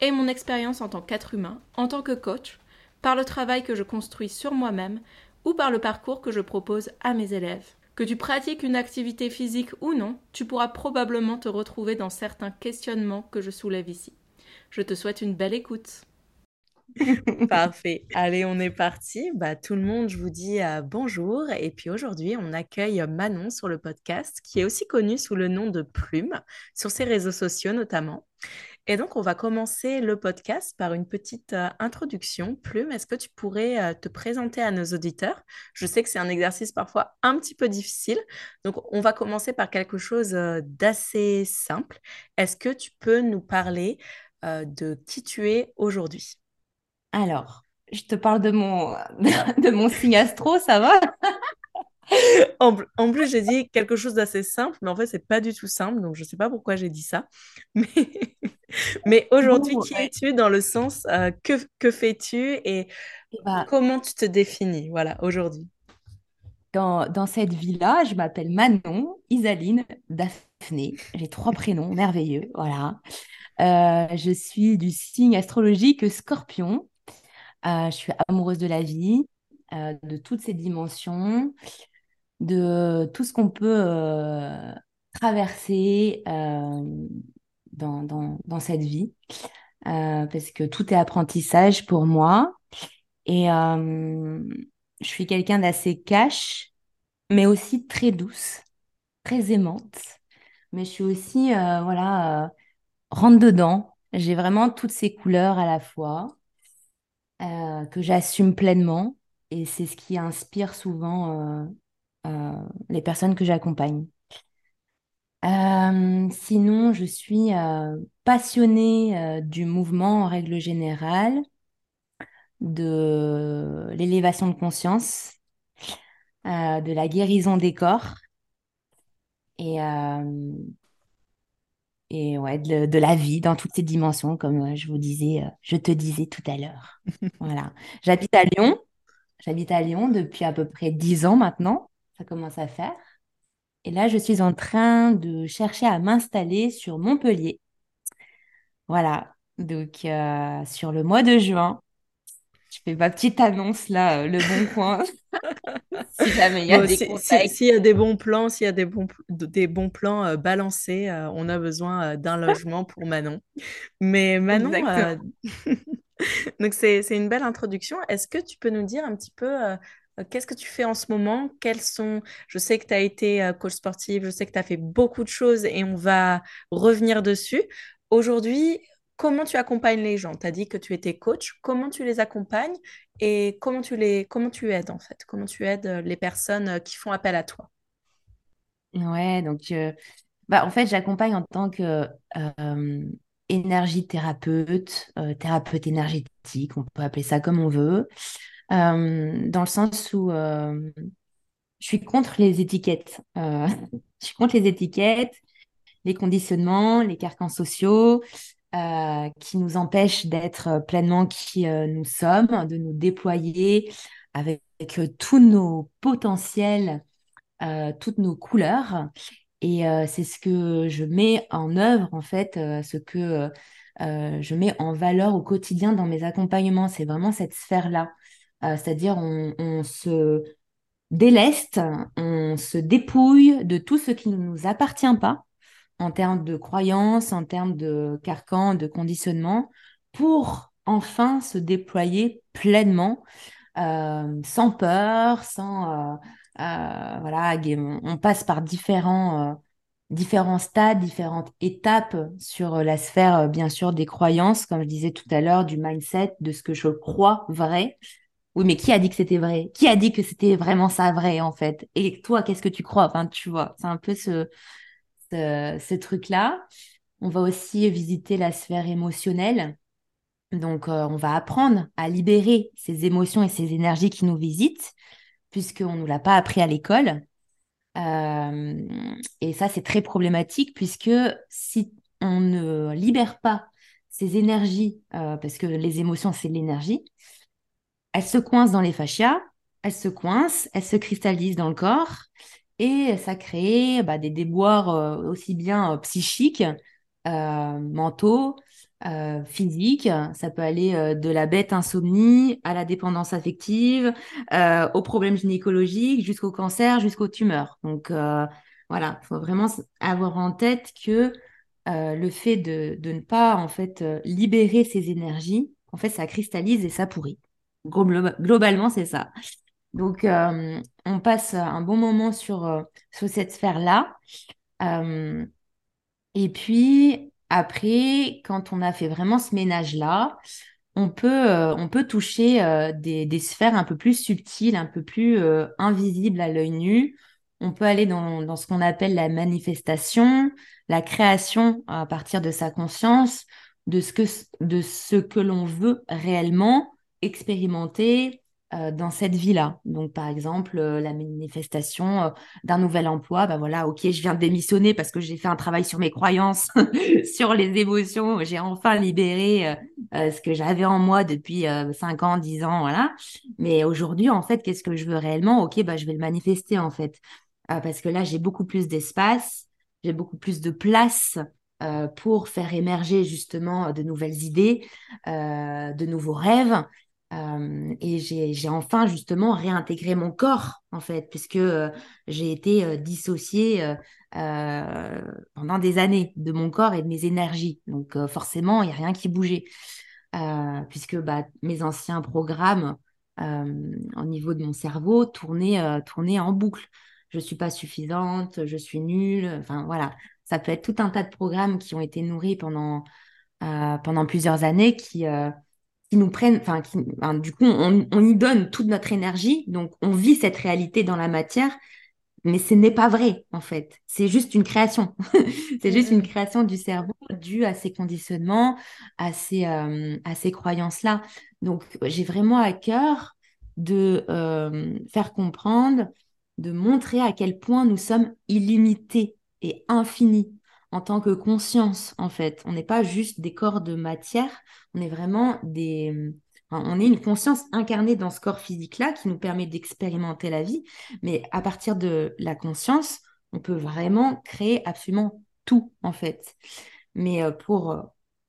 et mon expérience en tant qu'être humain, en tant que coach, par le travail que je construis sur moi-même ou par le parcours que je propose à mes élèves. Que tu pratiques une activité physique ou non, tu pourras probablement te retrouver dans certains questionnements que je soulève ici. Je te souhaite une belle écoute. Parfait. Allez, on est parti. Bah, tout le monde, je vous dis euh, bonjour. Et puis aujourd'hui, on accueille Manon sur le podcast, qui est aussi connue sous le nom de Plume, sur ses réseaux sociaux notamment. Et donc, on va commencer le podcast par une petite euh, introduction. Plume, est-ce que tu pourrais euh, te présenter à nos auditeurs? Je sais que c'est un exercice parfois un petit peu difficile. Donc, on va commencer par quelque chose d'assez simple. Est-ce que tu peux nous parler de qui tu es aujourd'hui? Alors, je te parle de mon, de mon signe astro, ça va? en, plus, j'ai dit quelque chose d'assez simple, mais en fait, c'est pas du tout simple, donc je sais pas pourquoi j'ai dit ça. Mais, mais aujourd'hui, qui es-tu dans le sens euh, que, que fais-tu et, eh ben comment tu te définis, voilà, aujourd'hui? Dans, dans cette vie-là, je m'appelle Manon, Isaline, Daphné. J'ai trois prénoms merveilleux, voilà. Euh, je suis du signe astrologique Scorpion. Euh, je suis amoureuse de la vie, euh, de toutes ses dimensions, de tout ce qu'on peut euh, traverser dans, dans, cette vie, parce que tout est apprentissage pour moi. Et je suis quelqu'un d'assez cash, mais aussi très douce, très aimante. Mais je suis aussi, voilà, rentre dedans. J'ai vraiment toutes ces couleurs à la fois. Euh, que j'assume pleinement. Et c'est ce qui inspire souvent euh, euh, les personnes que j'accompagne. sinon, je suis passionnée du mouvement en règle générale, de l'élévation de conscience, de la guérison des corps. Et, et ouais, de, la vie dans toutes ses dimensions, comme euh, je vous disais, euh, je te disais tout à l'heure. voilà. J'habite à Lyon. J'habite à Lyon depuis à peu près dix ans maintenant. Ça commence à faire. Et là, je suis en train de chercher à m'installer sur Montpellier. Voilà. Donc, euh, sur le mois de juin, je fais ma petite annonce là, euh, le bon coin. si jamais il y a des S'il y a des bons plans, s'il y a des bons, des bons plans euh, balancés, on a besoin d'un logement pour Manon. Mais Manon, donc c'est une belle introduction. Est-ce que tu peux nous dire un petit peu Qu'est-ce que tu fais en ce moment? Quels sont Je sais que tu as été coach sportif, je sais que tu as fait beaucoup de choses et on va revenir dessus. Aujourd'hui, comment tu accompagnes les gens? Tu as dit que tu étais coach. Comment tu les accompagnes et comment tu, les, comment tu aides en fait? Comment tu aides euh, les personnes euh, qui font appel à toi? Ouais, donc euh, bah, en fait, j'accompagne en tant que énergie thérapeute, thérapeute énergétique, on peut appeler ça comme on veut, dans le sens où je suis contre les étiquettes. je suis contre les étiquettes, les conditionnements, les carcans sociaux. Euh, qui nous empêche d'être pleinement qui euh, nous sommes, de nous déployer avec, euh, tous nos potentiels, toutes nos couleurs. Et c'est ce que je mets en œuvre, en fait, ce que je mets en valeur au quotidien dans mes accompagnements. C'est vraiment cette sphère-là. C'est-à-dire, on, se déleste, on se dépouille de tout ce qui ne nous appartient pas en termes de croyances, en termes de carcans, de conditionnement, pour enfin se déployer pleinement, euh, sans peur, sans... Euh, euh, voilà, on passe par différents, différents stades, différentes étapes sur la sphère, bien sûr, des croyances, comme je disais tout à l'heure, du mindset, de ce que je crois vrai. Oui, mais qui a dit que c'était vrai? Qui a dit que c'était vraiment ça vrai, en fait? Et toi, qu'est-ce que tu crois? Enfin, tu vois, c'est un peu ce, ce, truc-là. On va aussi visiter la sphère émotionnelle. Donc, on va apprendre à libérer ces émotions et ces énergies qui nous visitent, puisqu'on ne nous l'a pas appris à l'école. et ça, c'est très problématique, puisque si on ne libère pas ces énergies, parce que les émotions, c'est l'énergie, elles se coincent dans les fascias, elles se coincent, elles se cristallisent dans le corps, et ça crée bah, des déboires euh, aussi bien euh, psychiques, euh, mentaux, physiques. Ça peut aller de la bête insomnie à la dépendance affective, aux problèmes gynécologiques, jusqu'au cancer, jusqu'aux tumeurs. Donc voilà, il faut vraiment avoir en tête que le fait de, de, ne pas en fait libérer ces énergies, en fait, ça cristallise et ça pourrit. Globalement, c'est ça. Donc, euh, on passe un bon moment sur, euh, sur cette sphère-là. Euh, et puis, après, quand on a fait vraiment ce ménage-là, on peut, on peut toucher des, des, sphères un peu plus subtiles, un peu plus invisibles à l'œil nu. On peut aller dans, dans ce qu'on appelle la manifestation, la création à partir de sa conscience, de ce que, de ce que l'on veut réellement expérimenter, euh, dans cette vie-là. Donc, par exemple, euh, la manifestation euh, d'un nouvel emploi, ben voilà, ok, je viens de démissionner parce que j'ai fait un travail sur mes croyances, sur les émotions, j'ai enfin libéré ce que j'avais en moi depuis 5 ans, 10 ans, voilà. Mais aujourd'hui, en fait, qu'est-ce que je veux réellement? Ok, bah, je vais le manifester, en fait. parce que là, j'ai beaucoup plus d'espace, j'ai beaucoup plus de place pour faire émerger justement de nouvelles idées, de nouveaux rêves. Euh, et j'ai enfin justement réintégré mon corps, en fait, puisque euh, j'ai été euh, dissociée pendant des années de mon corps et de mes énergies. Donc forcément, il n'y a rien qui bougeait, puisque bah, mes anciens programmes au niveau de mon cerveau tournaient, tournaient en boucle. Je ne suis pas suffisante, je suis nulle, enfin voilà. Ça peut être tout un tas de programmes qui ont été nourris pendant, pendant plusieurs années qui qui nous prennent, enfin, du coup, on, on, y donne toute notre énergie, donc on vit cette réalité dans la matière, mais ce n'est pas vrai, en fait. C'est juste une création. c'est juste une création du cerveau due à ces conditionnements, à ces, euh, à ces croyances-là. Donc, j'ai vraiment à cœur de euh, faire comprendre, de montrer à quel point nous sommes illimités et infinis en tant que conscience, en fait. On n'est pas juste des corps de matière, on est vraiment des... on est une conscience incarnée dans ce corps physique-là qui nous permet d'expérimenter la vie, mais à partir de la conscience, on peut vraiment créer absolument tout, en fait. Mais euh, pour, euh,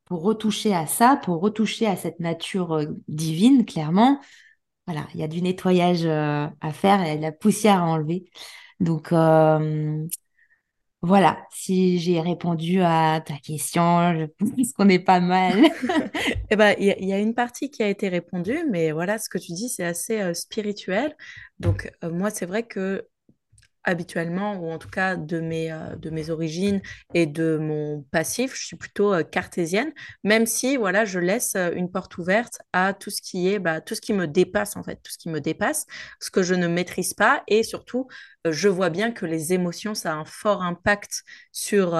pour retoucher à ça, pour retoucher à cette nature euh, divine, clairement, voilà, il y a du nettoyage à faire, et de la poussière à enlever. Donc, voilà, si j'ai répondu à ta question, je pense qu'on est pas mal. Eh ben, il y, a une partie qui a été répondue, mais voilà, ce que tu dis, c'est assez euh, spirituel. Donc, euh, moi, c'est vrai que habituellement, ou en tout cas de mes, euh, de mes origines et de mon passif, je suis plutôt euh, cartésienne, même si voilà, je laisse euh, une porte ouverte à tout ce qui est, bah, tout ce qui me dépasse en fait, tout ce qui me dépasse, ce que je ne maîtrise pas, et surtout, je vois bien que les émotions, ça a un fort impact sur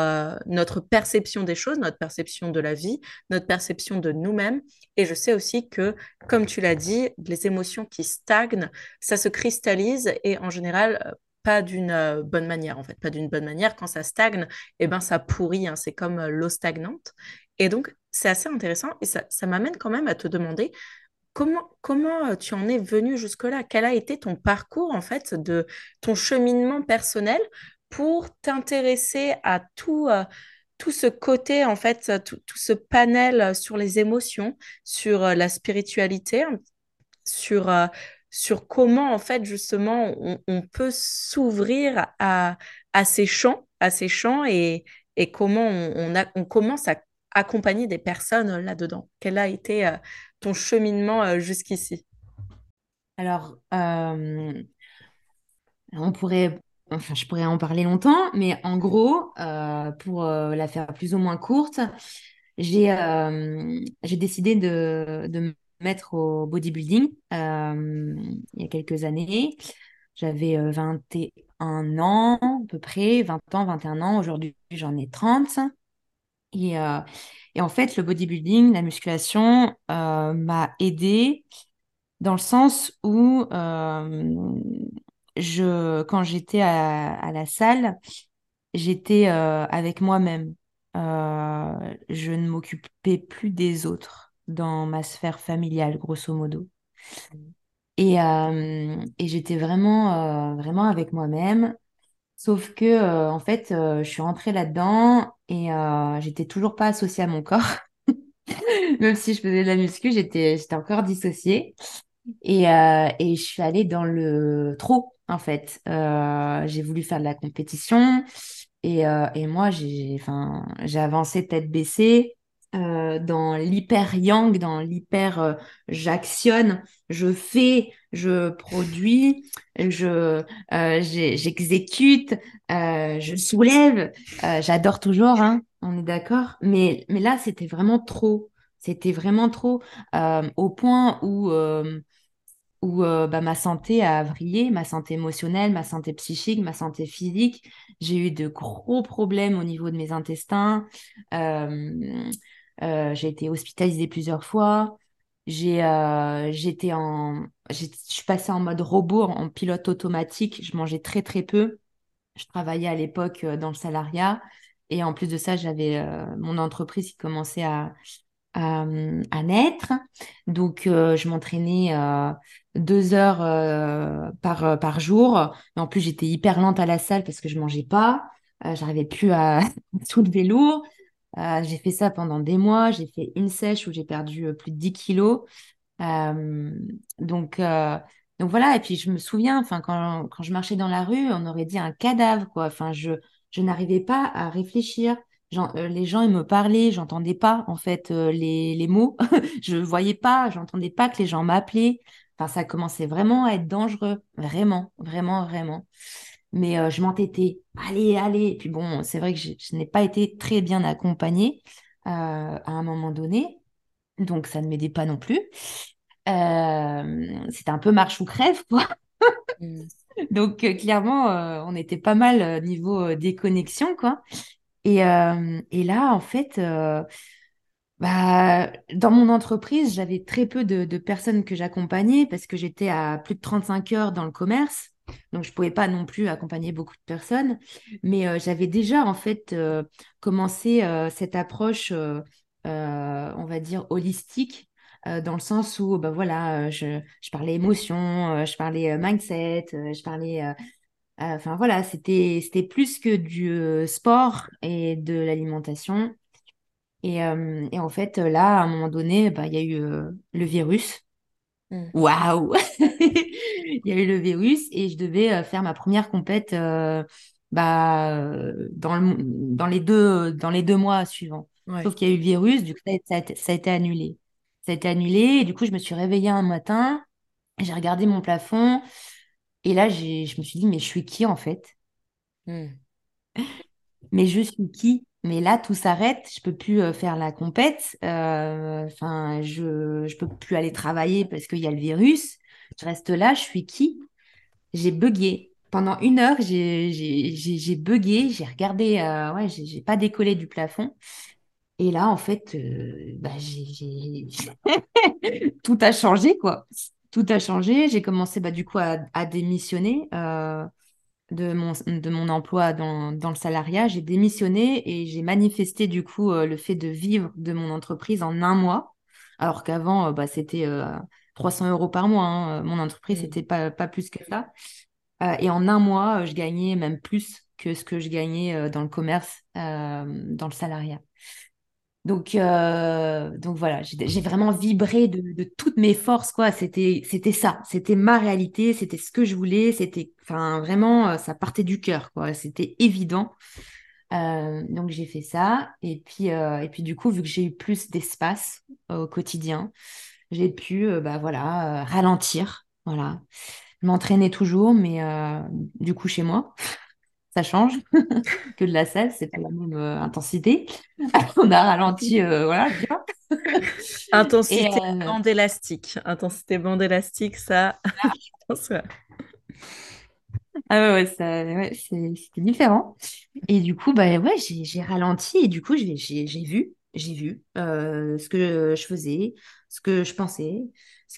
notre perception des choses, notre perception de la vie, notre perception de nous-mêmes, et je sais aussi que, comme tu l'as dit, les émotions qui stagnent, ça se cristallise et en général, pas d'une euh, bonne manière, en fait, pas d'une bonne manière. Quand ça stagne, eh ben, ça pourrit, hein. c'est comme euh, l'eau stagnante. Et donc, c'est assez intéressant et ça, ça m'amène quand même à te demander comment, comment euh, tu en es venu jusque-là? Quel a été ton parcours, en fait, de ton cheminement personnel pour t'intéresser à tout... tout ce côté, en fait, tout, tout, ce panel sur les émotions, sur la spiritualité, sur sur comment, en fait, justement, on, peut s'ouvrir à, ces champs, et, comment on, commence à accompagner des personnes là-dedans. Quel a été euh, ton cheminement euh, jusqu'ici? Alors, euh, on pourrait, enfin, je pourrais en parler longtemps, mais en gros, pour la faire plus ou moins courte, j'ai j'ai décidé de, de mettre au bodybuilding euh, il y a quelques années. J'avais 21 euh, ans à peu près, 20 ans, 21 ans. Aujourd'hui, j'en ai 30. Et, euh, et en fait, le bodybuilding, la musculation m'a aidé dans le sens où je, quand j'étais à, la salle, j'étais avec moi-même. Je ne m'occupais plus des autres dans ma sphère familiale, grosso modo. Et, euh, et j'étais vraiment, euh, vraiment avec moi-même. Sauf que, euh, en fait, je suis rentrée là-dedans et j'étais toujours pas associée à mon corps. Même si je faisais de la muscu, j'étais, j'étais encore dissociée. Et, et je suis allée dans le trop, en fait. J'ai voulu faire de la compétition. Et, et moi, j'ai, j'ai avancé tête baissée euh, dans l'hyper yang, dans l'hyper euh, j'actionne, je fais, je produis, je, euh, j'exécute, je soulève. J'adore toujours, hein, on est d'accord. Mais, mais là, c'était vraiment trop. C'était vraiment trop au point où où bah, ma santé a vrillé, ma santé émotionnelle, ma santé psychique, ma santé physique. J'ai eu de gros problèmes au niveau de mes intestins. J'ai été hospitalisée plusieurs fois. J'ai, euh, j'étais en, je suis passée en mode robot, en, pilote automatique. Je mangeais très très peu. Je travaillais à l'époque euh, dans le salariat. Et en plus de ça, j'avais euh, mon entreprise qui commençait à, à, naître. Donc, euh, je m'entraînais euh, deux heures euh, par, euh, par jour. Mais en plus, j'étais hyper lente à la salle parce que je mangeais pas. Euh, j'arrivais plus à soulever lourd. Euh, j'ai fait ça pendant des mois. J'ai fait une sèche où j'ai perdu euh, plus de 10 kilos. Euh, donc, voilà. Et puis, je me souviens, enfin, quand, je marchais dans la rue, on aurait dit un cadavre, quoi. Je, je n'arrivais pas à réfléchir. Les gens, ils me parlaient, j'entendais pas, en fait, les, les mots. Je voyais pas, j'entendais pas que les gens m'appelaient. Enfin, ça commençait vraiment à être dangereux. Vraiment, vraiment, vraiment. Mais euh, je m'entêtais. Allez, allez. Et puis bon, c'est vrai que je, je n'ai pas été très bien accompagnée euh, à un moment donné. Donc, ça ne m'aidait pas non plus. Euh, c'était un peu marche ou crève, quoi. Mm. Donc, clairement, on était pas mal niveau déconnexion, quoi. Et, et là, en fait, bah, dans mon entreprise, j'avais très peu de, de personnes que j'accompagnais parce que j'étais à plus de 35 heures dans le commerce. Donc, je pouvais pas non plus accompagner beaucoup de personnes. Mais euh, j'avais déjà, en fait, euh, commencé euh, cette approche, on va dire, holistique, dans le sens où, bah, voilà, je, je parlais émotion, je parlais mindset, je parlais... Enfin voilà, c'était plus que du sport et de l'alimentation. Et, et en fait, là, à un moment donné, bah, il y a eu le virus. Mm. Waouh! Il y a eu le virus et je devais euh, faire ma première compète euh, bah, euh, dans le, dans les deux, dans les deux mois suivants. Ouais. Sauf qu'il y a eu le virus, du coup, ça a, ça a été, annulé. Ça a été annulé et du coup, je me suis réveillée un matin, j'ai regardé mon plafond et là, j'ai, je me suis dit, mais je suis qui en fait? Mm. Mais je suis qui? Mais là, tout s'arrête. Je peux plus euh, faire la compète. Euh, Enfin, je je peux plus aller travailler parce qu'il y a le virus. Je reste là. Je suis qui? J'ai bugué. Pendant une heure, j'ai bugué. J'ai regardé. euh, ouais, j'ai pas décollé du plafond. Et là, en fait, bah, tout a changé, quoi. Tout a changé. J'ai commencé bah, du coup à, démissionner. De mon, de mon emploi dans, dans le salariat, j'ai démissionné et j'ai manifesté du coup euh, le fait de vivre de mon entreprise en un mois, alors qu'avant, euh, bah, c'était euh, 300 euros par mois. hein. Mon entreprise, Mm. c'était pas, pas plus que ça. Euh, et en un mois, euh, je gagnais même plus que ce que je gagnais euh, dans le commerce, euh, dans le salariat. Donc, euh, donc voilà, j'ai vraiment vibré de, toutes mes forces, quoi. C'était, ça, c'était ma réalité, c'était ce que je voulais, c'était, enfin, vraiment, euh, ça partait du cœur, quoi. C'était évident. Euh, donc j'ai fait ça, et puis, du coup, vu que j'ai eu plus d'espace au quotidien, j'ai pu, bah voilà, ralentir, voilà. Je m'entraînais toujours, mais du coup chez moi, ça change que de la salle, c'est pas la même euh, intensité. On a ralenti, euh, voilà, Intensité euh, bande élastique. Intensité bande élastique, ça. Ah ouais, ça, ouais, c'est- c'était différent. Et du coup, bah ouais, j'ai ralenti et du coup, j'ai j'ai- j'ai vu, j'ai vu ce que je faisais, ce que je pensais,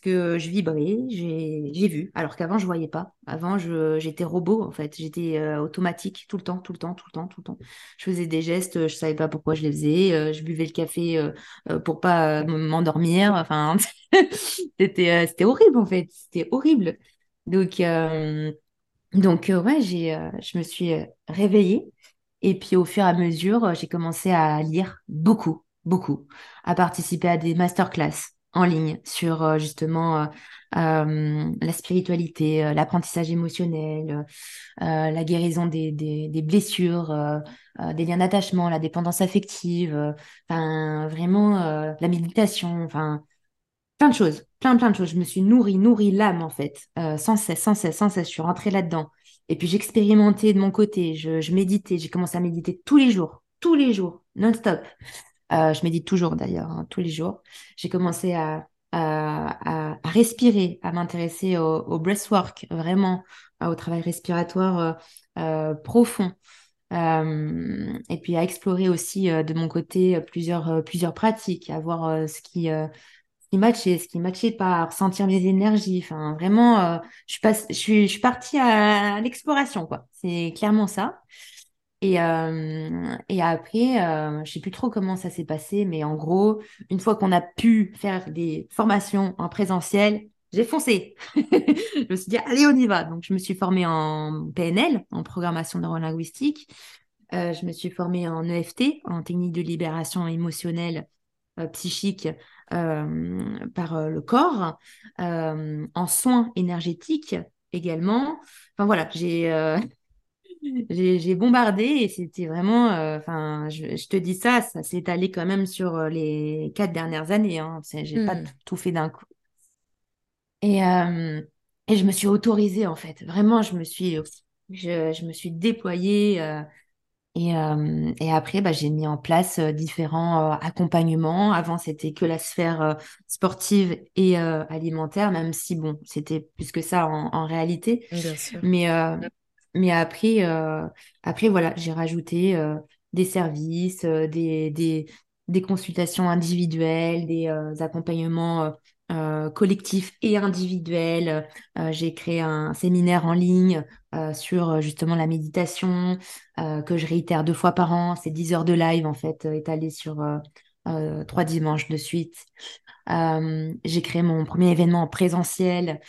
que je vibrais, j'ai j'ai vu. Alors qu'avant, je voyais pas. Avant, j'étais robot en fait, j'étais automatique tout le temps, tout le temps, tout le temps, tout le temps. Je faisais des gestes, je savais pas pourquoi je les faisais. je buvais le café euh, pour pas m'endormir. Enfin, c'était horrible en fait, c'était horrible. Donc donc, ouais, je me suis réveillée. Et puis, au fur et à mesure, j'ai commencé à lire beaucoup, beaucoup, à participer à des masterclass en ligne sur euh, justement euh, euh, la spiritualité, l'apprentissage émotionnel, la guérison des, des, blessures, des liens d'attachement, la dépendance affective, enfin, vraiment la méditation, enfin, plein de choses, plein, plein de choses. Je me suis nourrie, nourrie l'âme, en fait, sans cesse, sans cesse, sans cesse. Je suis rentrée là-dedans. Et puis j'expérimentais de mon côté, je, je méditais, j'ai commencé à méditer tous les jours, tous les jours, non-stop. Euh, je médite toujours d'ailleurs, hein, tous les jours. J'ai commencé à, respirer, à m'intéresser au, au breathwork, vraiment, euh, au travail respiratoire euh, euh, profond. Et puis à explorer aussi de mon côté plusieurs, pratiques, à voir ce qui, qui matchait, ce qui matchait pas, à ressentir mes énergies. Enfin, vraiment, je suis partie à, à l'exploration, quoi. C'est clairement ça. Et, euh, et après, euh, je sais plus trop comment ça s'est passé, mais en gros, une fois qu'on a pu faire des formations en présentiel, j'ai foncé. Je me suis dit, allez, on y va. Donc, je me suis formée en PNL, en programmation neurolinguistique. Euh, je me suis formée en EFT, en technique de libération émotionnelle euh, psychique par le corps, en soins énergétiques également. Enfin voilà, j'ai j'ai bombardé et c'était vraiment, euh, enfin, je, je te dis ça, ça s'est étalé quand même sur euh, les quatre dernières années. Hein. J'ai pas Hmm. tout fait d'un coup. Et, euh, et je me suis autorisée en fait. Vraiment, je me suis, je, je me suis déployée. euh, et, et après, bah, j'ai mis en place différents accompagnements. Avant, c'était que la sphère sportive et alimentaire, même si, bon, c'était plus que ça en, en réalité. Bien sûr. Mais, mais après, euh, après, voilà, j'ai rajouté euh, des services, euh, des, des, des consultations individuelles, des accompagnements euh, collectifs et individuels. J'ai créé un séminaire en ligne sur justement la méditation que je réitère deux fois par an. C'est 10 heures de live, en fait, euh, étalé sur trois dimanches de suite. J'ai créé mon premier événement en présentiel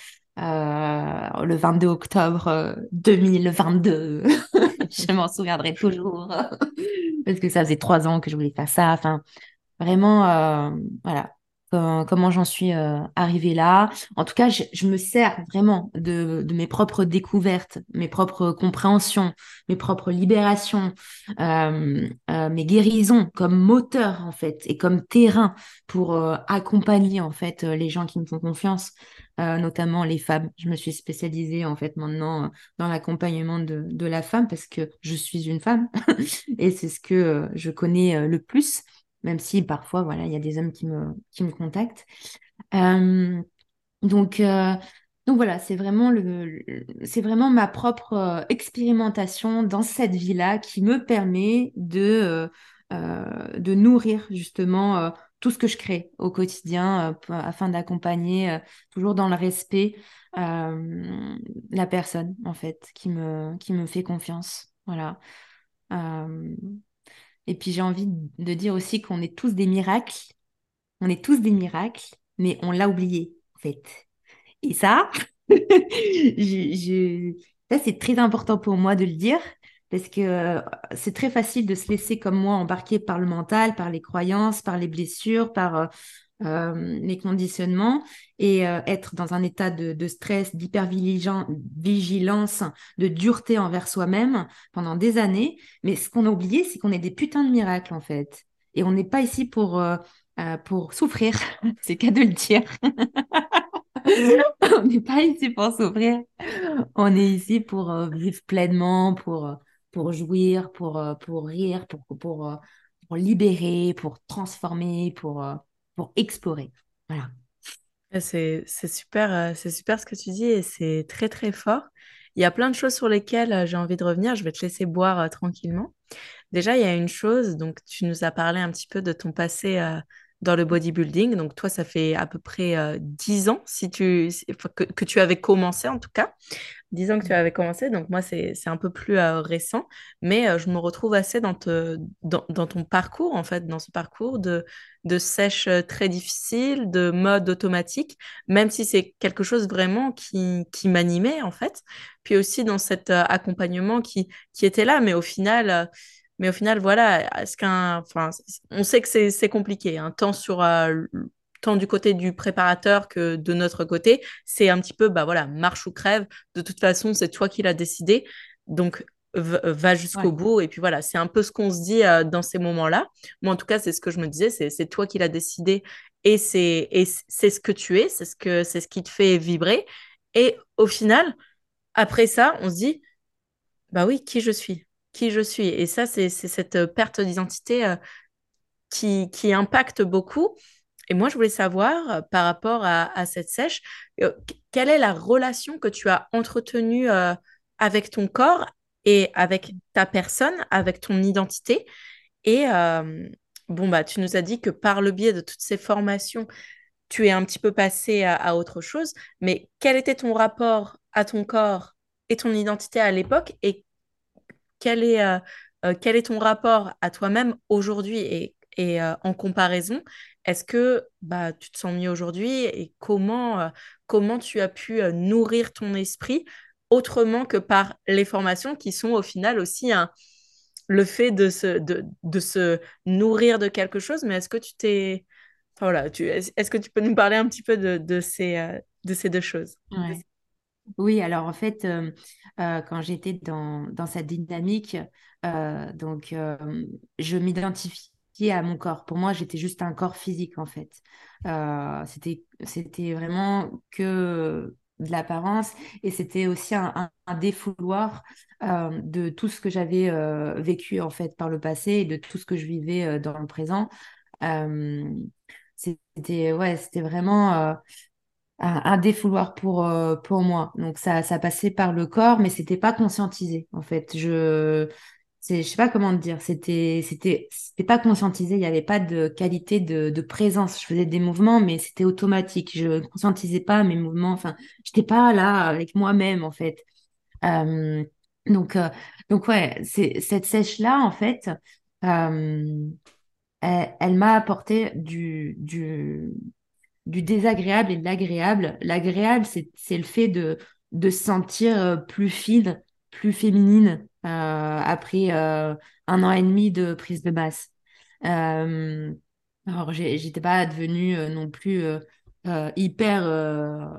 le 22 octobre euh, 2022. Je m'en souviendrai toujours. Parce que ça faisait trois ans que je voulais faire ça. Enfin, Vraiment, euh, voilà, comment, j'en suis euh, arrivée là. En tout cas, je, me sers vraiment de, mes propres découvertes, mes propres compréhensions, mes propres libérations, euh, euh, mes guérisons comme moteur, en fait, et comme terrain pour accompagner, en fait, les gens qui me font confiance, notamment les femmes. Je me suis spécialisée, en fait, maintenant dans l'accompagnement de, la femme parce que je suis une femme et c'est ce que je connais le plus même si parfois, voilà, il y a des hommes qui me, qui me contactent. Euh, donc, euh, donc voilà, c'est vraiment le, vraiment ma propre euh, expérimentation dans cette vie-là qui me permet de, de nourrir justement tout ce que je crée au quotidien afin d'accompagner toujours dans le respect la personne en fait qui me, qui me fait confiance. Voilà. Et puis j'ai envie de dire aussi qu'on est tous des miracles. On est tous des miracles, mais on l'a oublié, en fait. Et ça, ça c'est très important pour moi de le dire, parce que euh, c'est très facile de se laisser comme moi embarquer par le mental, par les croyances, par les blessures, par euh, les conditionnements, et euh, être dans un état de, stress, d'hypervigilance, de dureté envers soi-même pendant des années. Mais ce qu'on a oublié, c'est qu'on est des putains de miracles, en fait. Et on n'est pas ici pour, euh, euh, pour souffrir, c'est qu'à de le dire. On n'est pas ici pour souffrir. On est ici pour vivre pleinement, pour, pour jouir, pour, pour rire, pour, pour, pour libérer, pour transformer, pour, pour explorer. Voilà. Ah, C'est, super, euh, c'est super ce que tu dis et c'est très très fort. il y a plein de choses sur lesquelles euh, j'ai envie de revenir. Je vais te laisser boire euh, tranquillement. Déjà, il y a une chose, donc tu nous as parlé un petit peu de ton passé euh, dans le bodybuilding. Donc toi, ça fait à peu près euh, 10 ans si tu, que, que tu avais commencé en tout cas. 10 ans que tu avais commencé, donc moi, c'est, un peu plus euh, récent, mais euh, je me retrouve assez dans, te, dans, dans ton parcours, en fait, dans ce parcours de, de sèche euh, très difficile, de mode automatique, même si c'est quelque chose vraiment qui, qui m'animait, en fait. Puis aussi dans cet accompagnement qui, qui était là, mais au final... mais au final, voilà, est-ce qu'un, enfin, on sait que c'est compliqué, hein, tant sur euh, tant du côté du préparateur que de notre côté, c'est un petit peu, bah voilà, marche ou crève. De toute façon, c'est toi qui l'as décidé, donc va jusqu'au Ouais. bout. Et puis voilà, c'est un peu ce qu'on se dit euh, dans ces moments-là. Moi, en tout cas, c'est ce que je me disais, c'est toi qui l'as décidé et c'est ce que tu es, c'est ce que c'est ce qui te fait vibrer. Et au final, après ça, on se dit bah oui, qui je suis, je suis. Et ça, c'est cette euh, perte d'identité euh, qui, impacte beaucoup. Et moi, je voulais savoir, euh, par rapport à, cette sèche, qu- quelle est la relation que tu as entretenue avec ton corps et avec ta personne, avec ton identité? Et bon, bah, tu nous as dit que par le biais de toutes ces formations, tu es un petit peu passé à, à autre chose. Mais quel était ton rapport à ton corps et ton identité à l'époque? Et quel est, euh, euh, quel est ton rapport à toi-même aujourd'hui et, et euh, en comparaison, est-ce que bah, tu te sens mieux aujourd'hui et comment, comment tu as pu nourrir ton esprit autrement que par les formations qui sont au final aussi un, le fait de se, de, de se nourrir de quelque chose, mais est-ce que tu t'es... Enfin, voilà, est-ce que tu peux nous parler un petit peu de, de ces, de ces deux choses? Oui, alors en fait, euh, euh, quand j'étais dans, dans cette dynamique, euh, donc je m'identifiais à mon corps. Pour moi, j'étais juste un corps physique en fait. C'était, c'était vraiment que de l'apparence et c'était aussi un, défouloir de tout ce que j'avais vécu en fait par le passé et de tout ce que je vivais dans le présent. C'était ouais, c'était vraiment un, défouloir pour, euh, pour moi. Donc ça, ça passait par le corps, mais c'était pas conscientisé en fait. Je je sais pas comment te dire. C'était, c'était, c'était pas conscientisé. Il n'y avait pas de qualité de, de présence. Je faisais des mouvements, mais c'était automatique. Je ne conscientisais pas mes mouvements. Enfin, j'étais pas là avec moi-même en fait. Euh, donc, euh, donc ouais, c'est cette sèche-là en fait. euh, elle, elle m'a apporté du, du, du désagréable et de l'agréable. L'agréable, c'est, le fait de, de se sentir euh, plus fine, plus féminine euh, après euh, un an et demi de prise de masse. Euh, alors, j'étais pas devenue non plus hyper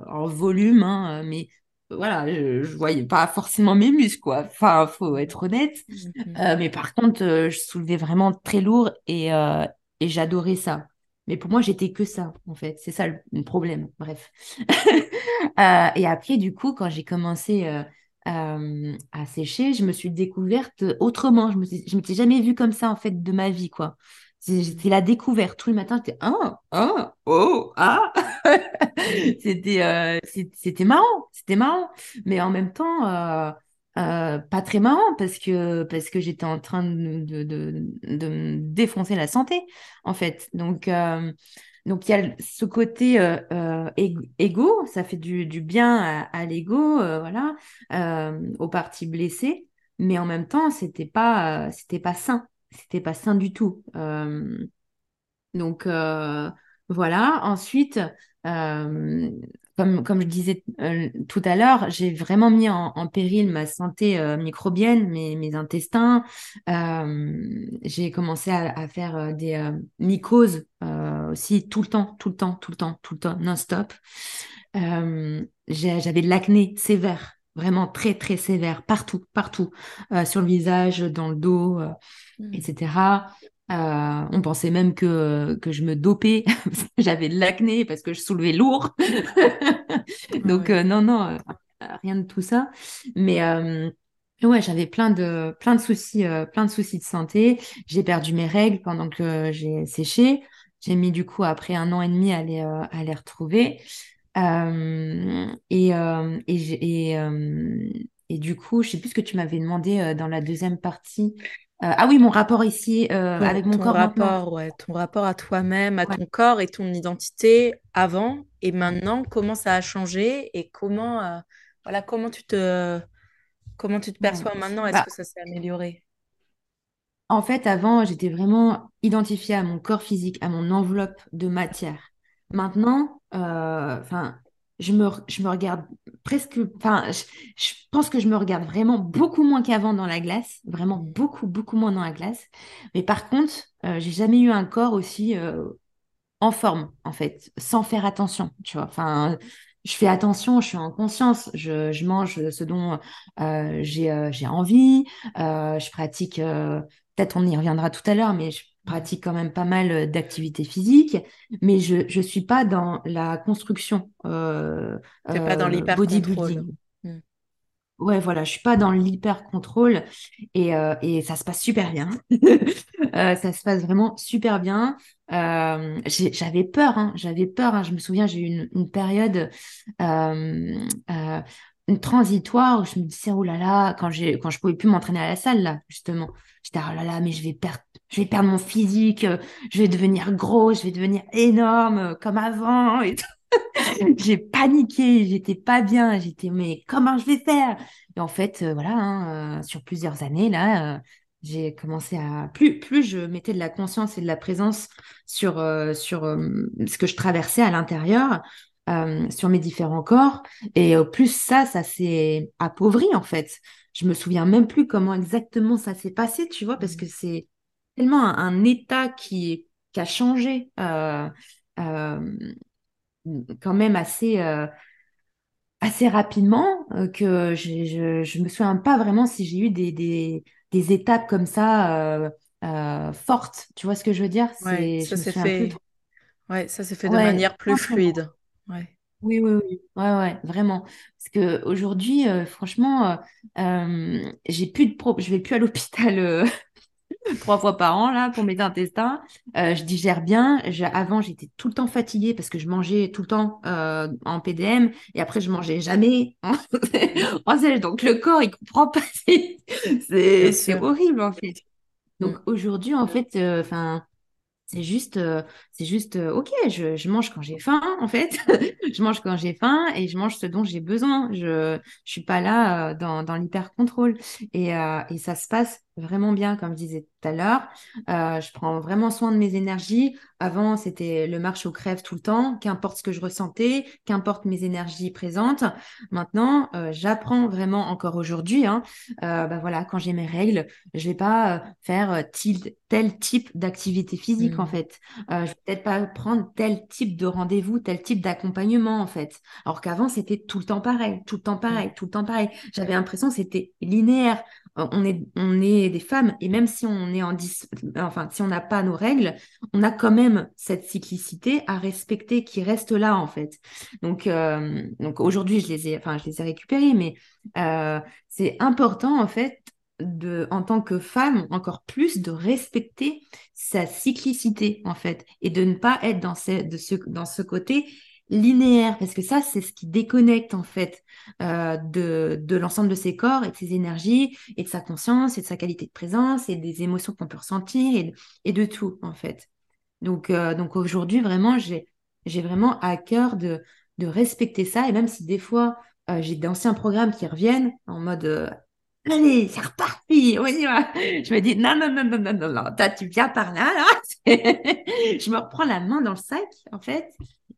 en volume, hein, mais voilà, je, je voyais pas forcément mes muscles, quoi. Enfin, faut être honnête. Mhm. Euh, mais par contre, je soulevais vraiment très lourd et, et j'adorais ça. Mais pour moi, j'étais que ça, en fait. C'est ça le le problème. Bref. Euh, et après, du coup, quand j'ai commencé euh, euh, à sécher, je me suis découverte autrement. Je me je m'étais jamais vue comme ça, en fait, de ma vie, quoi. C'était la découverte. Tous les matins, j'étais ah, ah, oh, ah. C'était marrant. C'était marrant. Mais en même temps, euh, pas très marrant parce que, parce que j'étais en train de, de, de, me défoncer la santé, en fait. Donc, euh, donc il y a ce côté euh, égo, ça fait du, bien à, à l'ego, voilà, aux parties blessées, mais en même temps, c'était pas, c'était pas sain. C'était pas sain du tout. Donc voilà. Ensuite, comme, comme je disais euh, tout à l'heure, j'ai vraiment mis en, en péril ma santé euh, microbienne, mes, mes intestins. Euh, j'ai commencé à, à faire des mycoses aussi tout le temps, tout le temps, tout le temps, tout le temps, non-stop. J'avais de l'acné sévère. Vraiment très, très sévère, partout, partout, euh, sur le visage, dans le dos, euh, Mhm. etc. Euh, on pensait même que, que je me dopais j'avais de l'acné, parce que je soulevais lourd. Donc, ouais. euh, non, non, euh, rien de tout ça. Mais euh, ouais, j'avais plein de, plein de soucis, plein de soucis de santé. J'ai perdu mes règles pendant que j'ai séché. J'ai mis du coup après un an et demi à les, à les retrouver. Et, et, j'ai- et, et du coup, je sais plus ce que tu m'avais demandé dans la deuxième partie. Euh, ah oui, mon rapport ici euh, Ton, avec mon ton corps rapport, ouais, ton rapport à toi-même, à Ouais. ton corps et ton identité avant et maintenant, comment ça a changé et comment, euh, voilà, comment tu te, comment tu te Ouais. perçois maintenant? Est-ce Bah, que ça s'est amélioré? En fait, avant, j'étais vraiment identifiée à mon corps physique, à mon enveloppe de matière. Maintenant, enfin, je me, je me regarde presque, enfin, je, je pense que je me regarde vraiment beaucoup moins qu'avant dans la glace, vraiment beaucoup, beaucoup moins dans la glace. Mais par contre, euh, j'ai jamais eu un corps aussi euh, en forme, en fait, sans faire attention, tu vois. Enfin, je fais attention, je suis en conscience, je, je mange ce dont euh, j'ai euh, envie, euh, je pratique, peut-être on y reviendra tout à l'heure, mais je pratique quand même pas mal euh, d'activités physiques, mais je je suis pas dans la construction euh, T'es pas dans euh, l'hyper-contrôle. bodybuilding. Hmm. Ouais, voilà, je suis pas dans l'hyper contrôle et, euh, et ça se passe super bien. Euh, ça se passe vraiment super bien. Euh, j'avais peur, hein, j'avais peur. hein. Je me souviens, j'ai eu une, une période, euh, euh, transitoire où je me disais, oh là là, quand j'ai, quand je pouvais plus m'entraîner à la salle, là, justement, j'étais, oh là là, mais je vais perdre, je vais perdre mon physique, euh, je vais devenir gros, je vais devenir énorme euh, comme avant et tout. J'ai paniqué, j'étais pas bien, j'étais, mais comment je vais faire? Et en fait, euh, voilà, hein, sur plusieurs années, là, j'ai commencé à... Plus, plus je mettais de la conscience et de la présence sur, sur ce que je traversais à l'intérieur, euh, sur mes différents corps, et euh, plus ça, ça s'est appauvri, en fait. Je me souviens même plus comment exactement ça s'est passé, tu vois, parce que c'est tellement un, un état qui, qui a changé. euh, euh, quand même assez, assez rapidement que je, je me souviens pas vraiment si j'ai eu des, des, des étapes comme ça fortes. Tu vois ce que je veux dire? Ouais, ça s'est fait, ouais, ça s'est fait de Ouais, manière plus fluide. Ouais. Oui, oui, oui. Ouais, ouais, vraiment. Parce que aujourd'hui, euh, franchement, euh, euh, j'ai plus de pro... je vais plus à l'hôpital euh, trois fois par an là pour mes intestins. Je digère bien. Je- Avant, j'étais tout le temps fatiguée parce que je mangeais tout le temps en PDM et après je mangeais jamais en, en sèche. Donc le corps, il comprend pas. C'est horrible en fait. Mm. Donc aujourd'hui, en fait, enfin. C'est juste, euh, c'est juste, euh, ok, je, je mange quand j'ai faim, en fait. Je mange quand j'ai faim et je mange ce dont j'ai besoin. Je, je suis pas là euh, dans, dans l'hyper-contrôle. Et, et ça se passe vraiment bien, comme je disais tout à l'heure. Euh, je prends vraiment soin de mes énergies. Avant, c'était le marche aux crèves tout le temps, qu'importe ce que je ressentais, qu'importe mes énergies présentes. Maintenant, euh, j'apprends vraiment encore aujourd'hui, hein, euh, bah voilà, quand j'ai mes règles, je vais pas faire tel, type d'activité physique en Mm. fait. Je vais peut-être pas prendre tel type de rendez-vous, tel type d'accompagnement en fait. Alors qu'avant c'était tout le temps pareil, tout le temps pareil, tout le temps pareil. J'avais l'impression que c'était linéaire. Euh, On est, on est des femmes et même si on est en dis, enfin si on n'a pas nos règles, on a quand même cette cyclicité à respecter qui reste là en fait. Donc, euh, donc aujourd'hui je les ai, enfin je les ai récupérées, mais euh, c'est important en fait de, en tant que femme, encore plus de respecter sa cyclicité, en fait, et de ne pas être dans de ce, dans ce côté linéaire, parce que ça, c'est ce qui déconnecte, en fait, euh, de, de l'ensemble de ses corps et de ses énergies, et de sa conscience, et de sa qualité de présence, et des émotions qu'on peut ressentir, et, de- et de tout, en fait. Donc, euh, donc aujourd'hui, vraiment, j'ai, vraiment à cœur de, de respecter ça, et même si des fois, euh, j'ai d'anciens programmes qui reviennent en mode euh, Allez, c'est reparti, on y va. Je me dis, non, non, non, non, non, non, non, tu viens par là, là. Je me reprends la main dans le sac, en fait,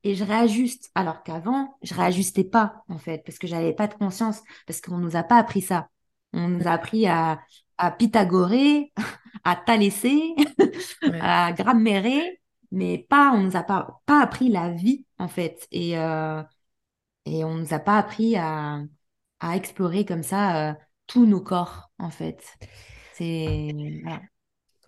et je réajuste. Alors qu'avant, je réajustais pas, en fait, parce que j'avais pas de conscience, parce qu'on nous a pas appris ça. On nous a appris à, à pythagorer, à thalesser, Ouais. à grammaire, mais pas, on nous a pas, pas appris la vie, en fait. Et, euh, et on nous a pas appris à, à explorer comme ça euh, tous nos corps, en fait. C'est... Voilà.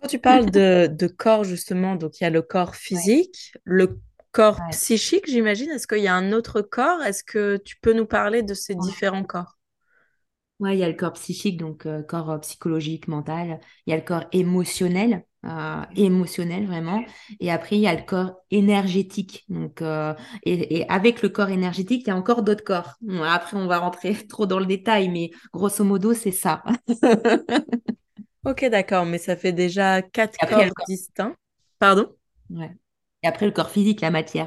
Quand tu parles de, de corps, justement, donc il y a le corps Ouais, physique, le corps ouais, psychique, j'imagine? Est-ce qu'il y a un autre corps? Est-ce que tu peux nous parler de ces ouais. différents corps? Ouais, il y a le corps psychique, donc euh, corps euh, psychologique, mental. Il y a le corps émotionnel, euh, émotionnel vraiment. Et après, il y a le corps énergétique. Donc, euh, et, et, avec le corps énergétique, il y a encore d'autres corps. Bon, après, on va rentrer trop dans le détail, mais grosso modo, c'est ça. ok, d'accord, mais ça fait déjà quatre corps, corps distincts. Pardon? Ouais. Et après, le corps physique, la matière.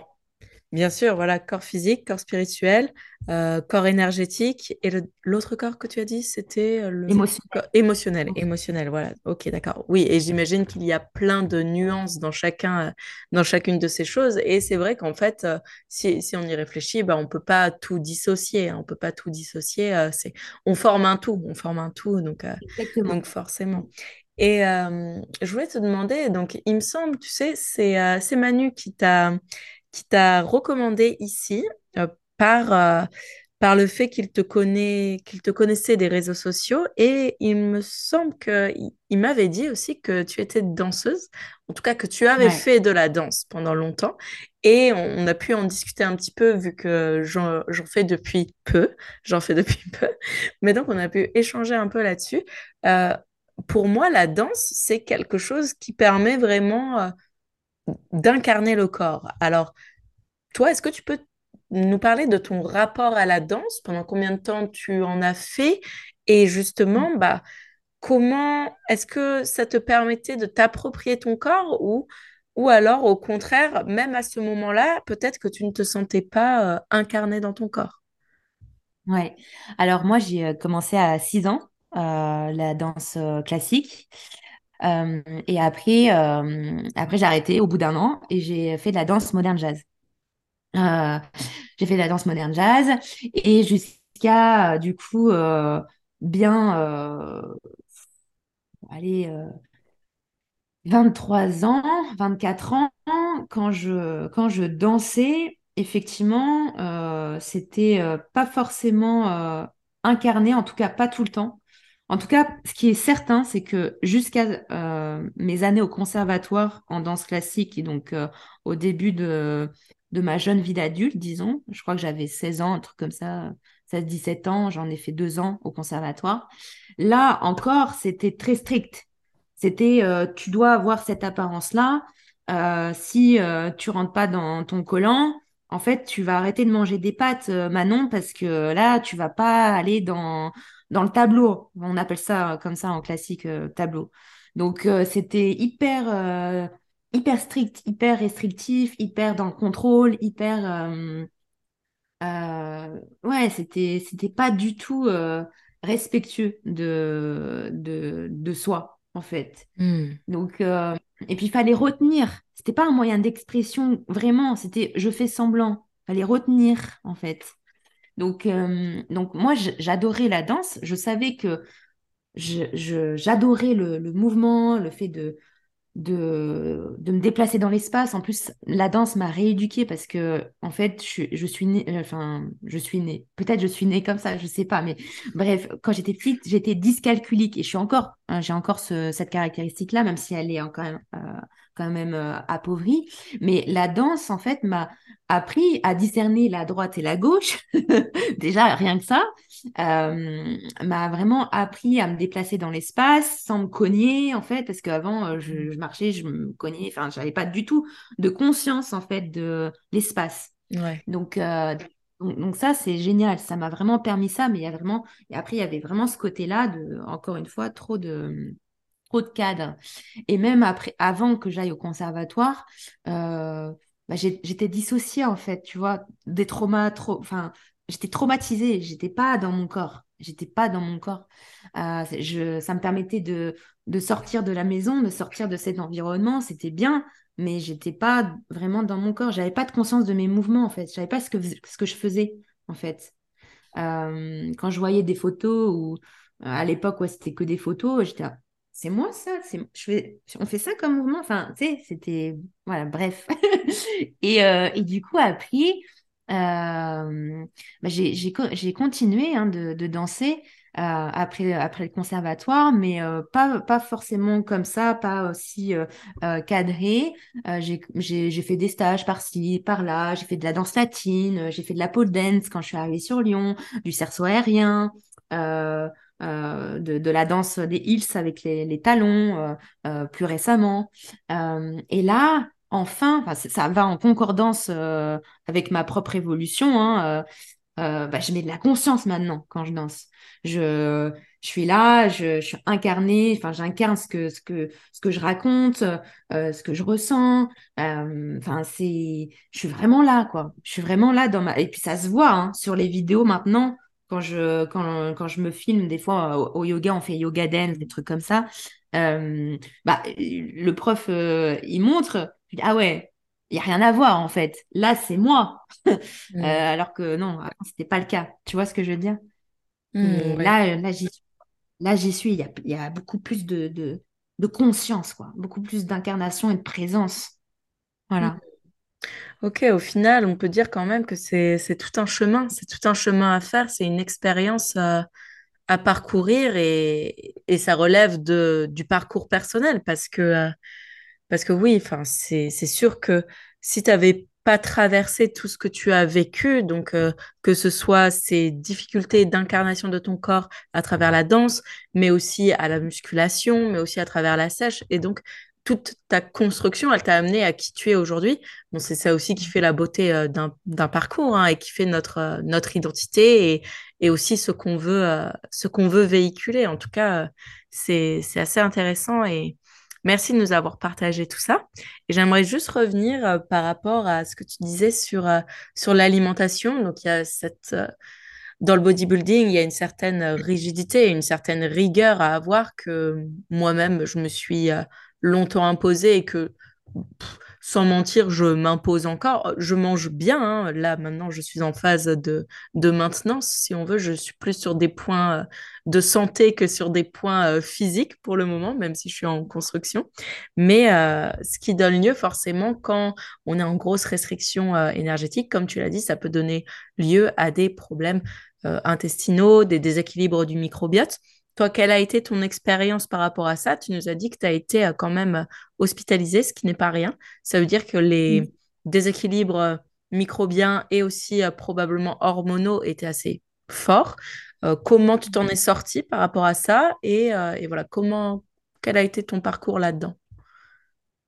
Bien sûr, voilà, corps physique, corps spirituel, euh, corps énergétique. Et l'autre corps que tu as dit, c'était euh, le émotionnel. émotionnel. Émotionnel, voilà. Ok, d'accord. Oui, et j'imagine qu'il y a plein de nuances dans chacun, euh, dans chacune de ces choses. Et c'est vrai qu'en fait, si, si, on y réfléchit, bah, on peut pas tout dissocier. Hein. on peut pas tout dissocier. on forme un tout. On forme un tout. Donc, donc forcément. Et je voulais te demander, donc il me semble, tu sais, c'est, c'est Manu qui t'a qui t'a recommandé ici euh, par, euh, par le fait qu'il te, connaît, qu'il te connaissait des réseaux sociaux. Et il me semble qu'il il, m'avait dit aussi que tu étais danseuse, en tout cas que tu avais fait de la danse pendant longtemps. Et on, a pu en discuter un petit peu vu que j'en, fais depuis peu. J'en fais depuis peu. Mais donc, on a pu échanger un peu là-dessus. Euh, pour moi, la danse, c'est quelque chose qui permet vraiment d'incarner le corps. Alors, toi, est-ce que tu peux nous parler de ton rapport à la danse? Pendant combien de temps tu en as fait? Et justement, bah, comment est-ce que ça te permettait de t'approprier ton corps ou, ou alors, au contraire, même à ce moment-là, peut-être que tu ne te sentais pas euh, incarné dans ton corps? Ouais. Alors, moi, j'ai euh, commencé à 6 ans, euh, la danse classique. Euh, et après, euh, après j'ai arrêté au bout d'un an et j'ai fait de la danse moderne jazz. Euh, j'ai fait de la danse moderne jazz et jusqu'à du coup bien allez 23 ans, 24 ans quand je quand je dansais effectivement c'était pas forcément incarné en tout cas pas tout le temps en tout cas, ce qui est certain, c'est que jusqu'à euh, mes années au conservatoire en danse classique, et donc euh, au début de, ma jeune vie d'adulte, disons, je crois que j'avais 16 ans, un truc comme ça, 16-17 ans, j'en ai fait deux ans au conservatoire. Là encore, c'était très strict. C'était, euh, tu dois avoir cette apparence-là. si tu rentres pas dans ton collant, en fait, tu vas arrêter de manger des pâtes, Manon, parce que là, tu vas pas aller dans dans le tableau. On appelle ça comme ça en classique euh, tableau. Donc euh, c'était hyper euh, hyper strict, hyper restrictif, hyper dans le contrôle, hyper ouais, c'était c'était pas du tout respectueux de, de, de soi en fait. Hmm. Donc et puis il fallait retenir. C'était pas un moyen d'expression vraiment. C'était je fais semblant. Fallait retenir en fait. Donc, euh, donc moi, j'adorais la danse. Je savais que j'adorais le, mouvement, le fait de, me déplacer dans l'espace. En plus, la danse m'a rééduquée parce que, en fait, je, suis née, enfin, je suis née, peut-être je suis née comme ça, je sais pas, mais bref, quand j'étais petite, j'étais dyscalculique et je encore, hein, j'ai encore cette caractéristique-là, même si elle est euh, quand même euh, appauvrie. Mais la danse, en fait, m'a appris à discerner la droite et la gauche. Déjà, rien que ça, euh, m'a vraiment appris à me déplacer dans l'espace sans me cogner, en fait, parce qu'avant, euh, je, marchais, je me cognais, enfin, j'avais pas du tout de conscience, en fait, de l'espace. Ouais. Donc, euh, donc, ça, c'est génial. Ça m'a vraiment permis ça, mais il y a vraiment, et après, il y avait vraiment ce côté-là de, encore une fois, trop de, trop de cadres. Et même après, avant que j'aille au conservatoire, euh, bah, j'étais dissociée en fait, tu vois, des traumas, trop, enfin, j'étais traumatisée, j'étais pas dans mon corps, j'étais pas dans mon corps. Euh, je, ça me permettait de, de sortir de la maison, de sortir de cet environnement, c'était bien, mais j'étais pas vraiment dans mon corps, j'avais pas de conscience de mes mouvements en fait, je savais pas ce que, ce que je faisais en fait. Euh, quand je voyais des photos ou à l'époque, ouais, c'était que des photos, j'étais c'est moi ça c'est je fais on fait ça comme mouvement enfin tu sais c'était voilà bref. Et, euh, et, du coup après euh, bah, j'ai continué hein, de, danser euh, après après le conservatoire mais euh, pas pas forcément comme ça pas aussi euh, cadré. J'ai fait des stages par-ci par-là j'ai fait de la danse latine j'ai fait de la pole dance quand je suis arrivée sur Lyon du cerceau aérien de, de, la danse des hills avec les, talons plus récemment. et là, enfin, ça va en concordance avec ma propre évolution. Hein, bah, je mets de la conscience maintenant quand je danse. Je, suis là, je, suis incarnée, enfin j'incarne ce que, ce, que, ce que je raconte, euh, ce que je ressens. Euh, enfin, c'est, je suis vraiment là, quoi. Je suis vraiment là dans ma. Et puis ça se voit hein, sur les vidéos maintenant. Quand je, quand, quand je me filme, des fois au, yoga, on fait yoga dance, des trucs comme ça. Euh, bah, le prof, il montre, ah ouais, il n'y a rien à voir en fait. Là, c'est moi. Mmh. alors que non, c'était pas le cas. Tu vois ce que je veux dire? Mmh, là, là j'y suis là, j'y suis. Il y a, beaucoup plus de, de, conscience, quoi. Beaucoup plus d'incarnation et de présence. Voilà. Mm. Ok, au final, on peut dire quand même que c'est tout un chemin. C'est tout un chemin à faire. C'est une expérience euh, à parcourir et, et, ça relève de, du parcours personnel parce que, euh, parce que oui, c'est sûr que si tu avais pas traverser tout ce que tu as vécu, donc euh, que ce soit ces difficultés d'incarnation de ton corps à travers la danse, mais aussi à la musculation, mais aussi à travers la sèche. Et donc, toute ta construction, elle t'a amené à qui tu es aujourd'hui. Bon, c'est ça aussi qui fait la beauté euh, d'un parcours hein, et qui fait notre, euh, notre identité et, et aussi ce qu'on veut, ce qu'on veut véhiculer. En tout cas, c'est assez intéressant et, Merci de nous avoir partagé tout ça. Et j'aimerais juste revenir euh, par rapport à ce que tu disais sur, euh, sur l'alimentation. Donc, il y a cette, euh, dans le bodybuilding, il y a une certaine rigidité, une certaine rigueur à avoir que moi-même, je me suis longtemps imposée et que sans mentir, je m'impose encore. Je mange bien. Hein. Là, maintenant, je suis en phase de, de maintenance, si on veut. Je suis plus sur des points euh, de santé que sur des points euh, physiques pour le moment, même si je suis en construction. Mais euh, ce qui donne lieu, forcément, quand on est en grosse restriction énergétique, comme tu l'as dit, ça peut donner lieu à des problèmes intestinaux, des déséquilibres du microbiote. Toi, quelle a été ton expérience par rapport à ça? Tu nous as dit que tu as été euh, quand même euh, hospitalisé, ce qui n'est pas rien. Ça veut dire que les déséquilibres euh, microbiens et aussi probablement hormonaux étaient assez forts. comment tu t'en es sorti par rapport à ça? Et, voilà, comment, quel a été ton parcours là-dedans?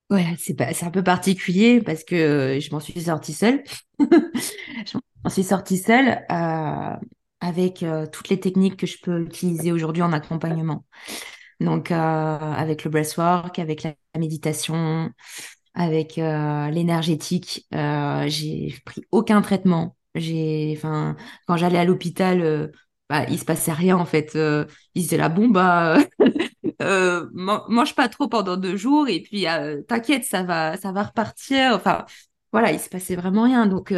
Ouais, c'est un peu particulier parce que je m'en suis sortie seule. je m'en suis sortie seule avec euh, toutes les techniques que je peux utiliser aujourd'hui en accompagnement. Donc, euh, avec le breathwork, avec la méditation, avec euh, l'énergétique, j'ai pris aucun traitement. Enfin, quand j'allais à l'hôpital, bah, il se passait rien en fait. ils disaient la bon bah, mange pas trop pendant deux jours et puis t'inquiète, ça va, ça va repartir. Enfin, voilà, il se passait vraiment rien. Donc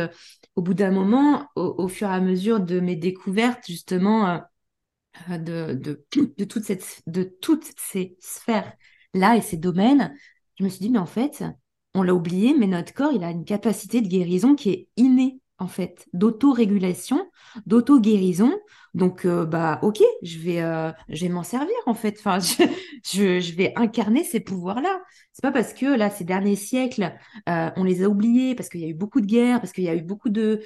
au bout d'un moment, au, fur et à mesure de mes découvertes, justement, euh, de, de, de, toute cette, de toutes ces sphères-là et ces domaines, je me suis dit, mais en fait, on l'a oublié, mais notre corps, il a une capacité de guérison qui est innée, en fait, d'auto-régulation, d'auto-guérison. Donc, euh, bah, ok, je vais, euh, je vais m'en servir en fait. Enfin, je, je, vais incarner ces pouvoirs-là. C'est pas parce que là, ces derniers siècles, euh, on les a oubliés parce qu'il y a eu beaucoup de guerres, parce qu'il y a eu beaucoup de,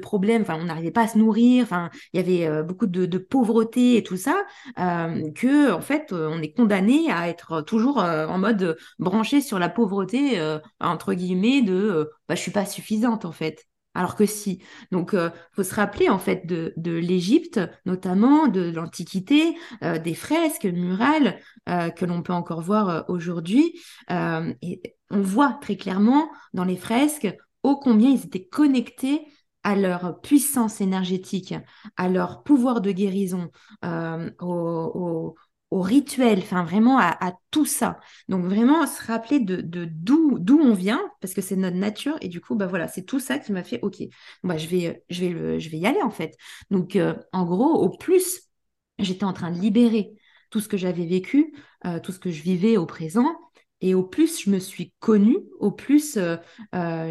problèmes. On n'arrivait pas à se nourrir. Il y avait beaucoup de, de, pauvreté et tout ça, que en fait, on est condamné à être toujours en mode branché sur la pauvreté entre guillemets de, bah, je suis pas suffisante en fait. Alors que si. Donc, il euh, faut se rappeler en fait de, de l'Égypte, notamment de l'Antiquité, euh, des fresques murales euh, que l'on peut encore voir aujourd'hui. on voit très clairement dans les fresques ô combien ils étaient connectés à leur puissance énergétique, à leur pouvoir de guérison, rituel, enfin vraiment à, tout ça. Donc vraiment se rappeler de d'où d'où on vient parce que c'est notre nature et du coup bah voilà c'est tout ça qui m'a fait ok bah je vais je vais je vais y aller en fait. Donc euh, en gros au plus j'étais en train de libérer tout ce que j'avais vécu, euh, tout ce que je vivais au présent. Et au plus je me suis connue, au plus euh,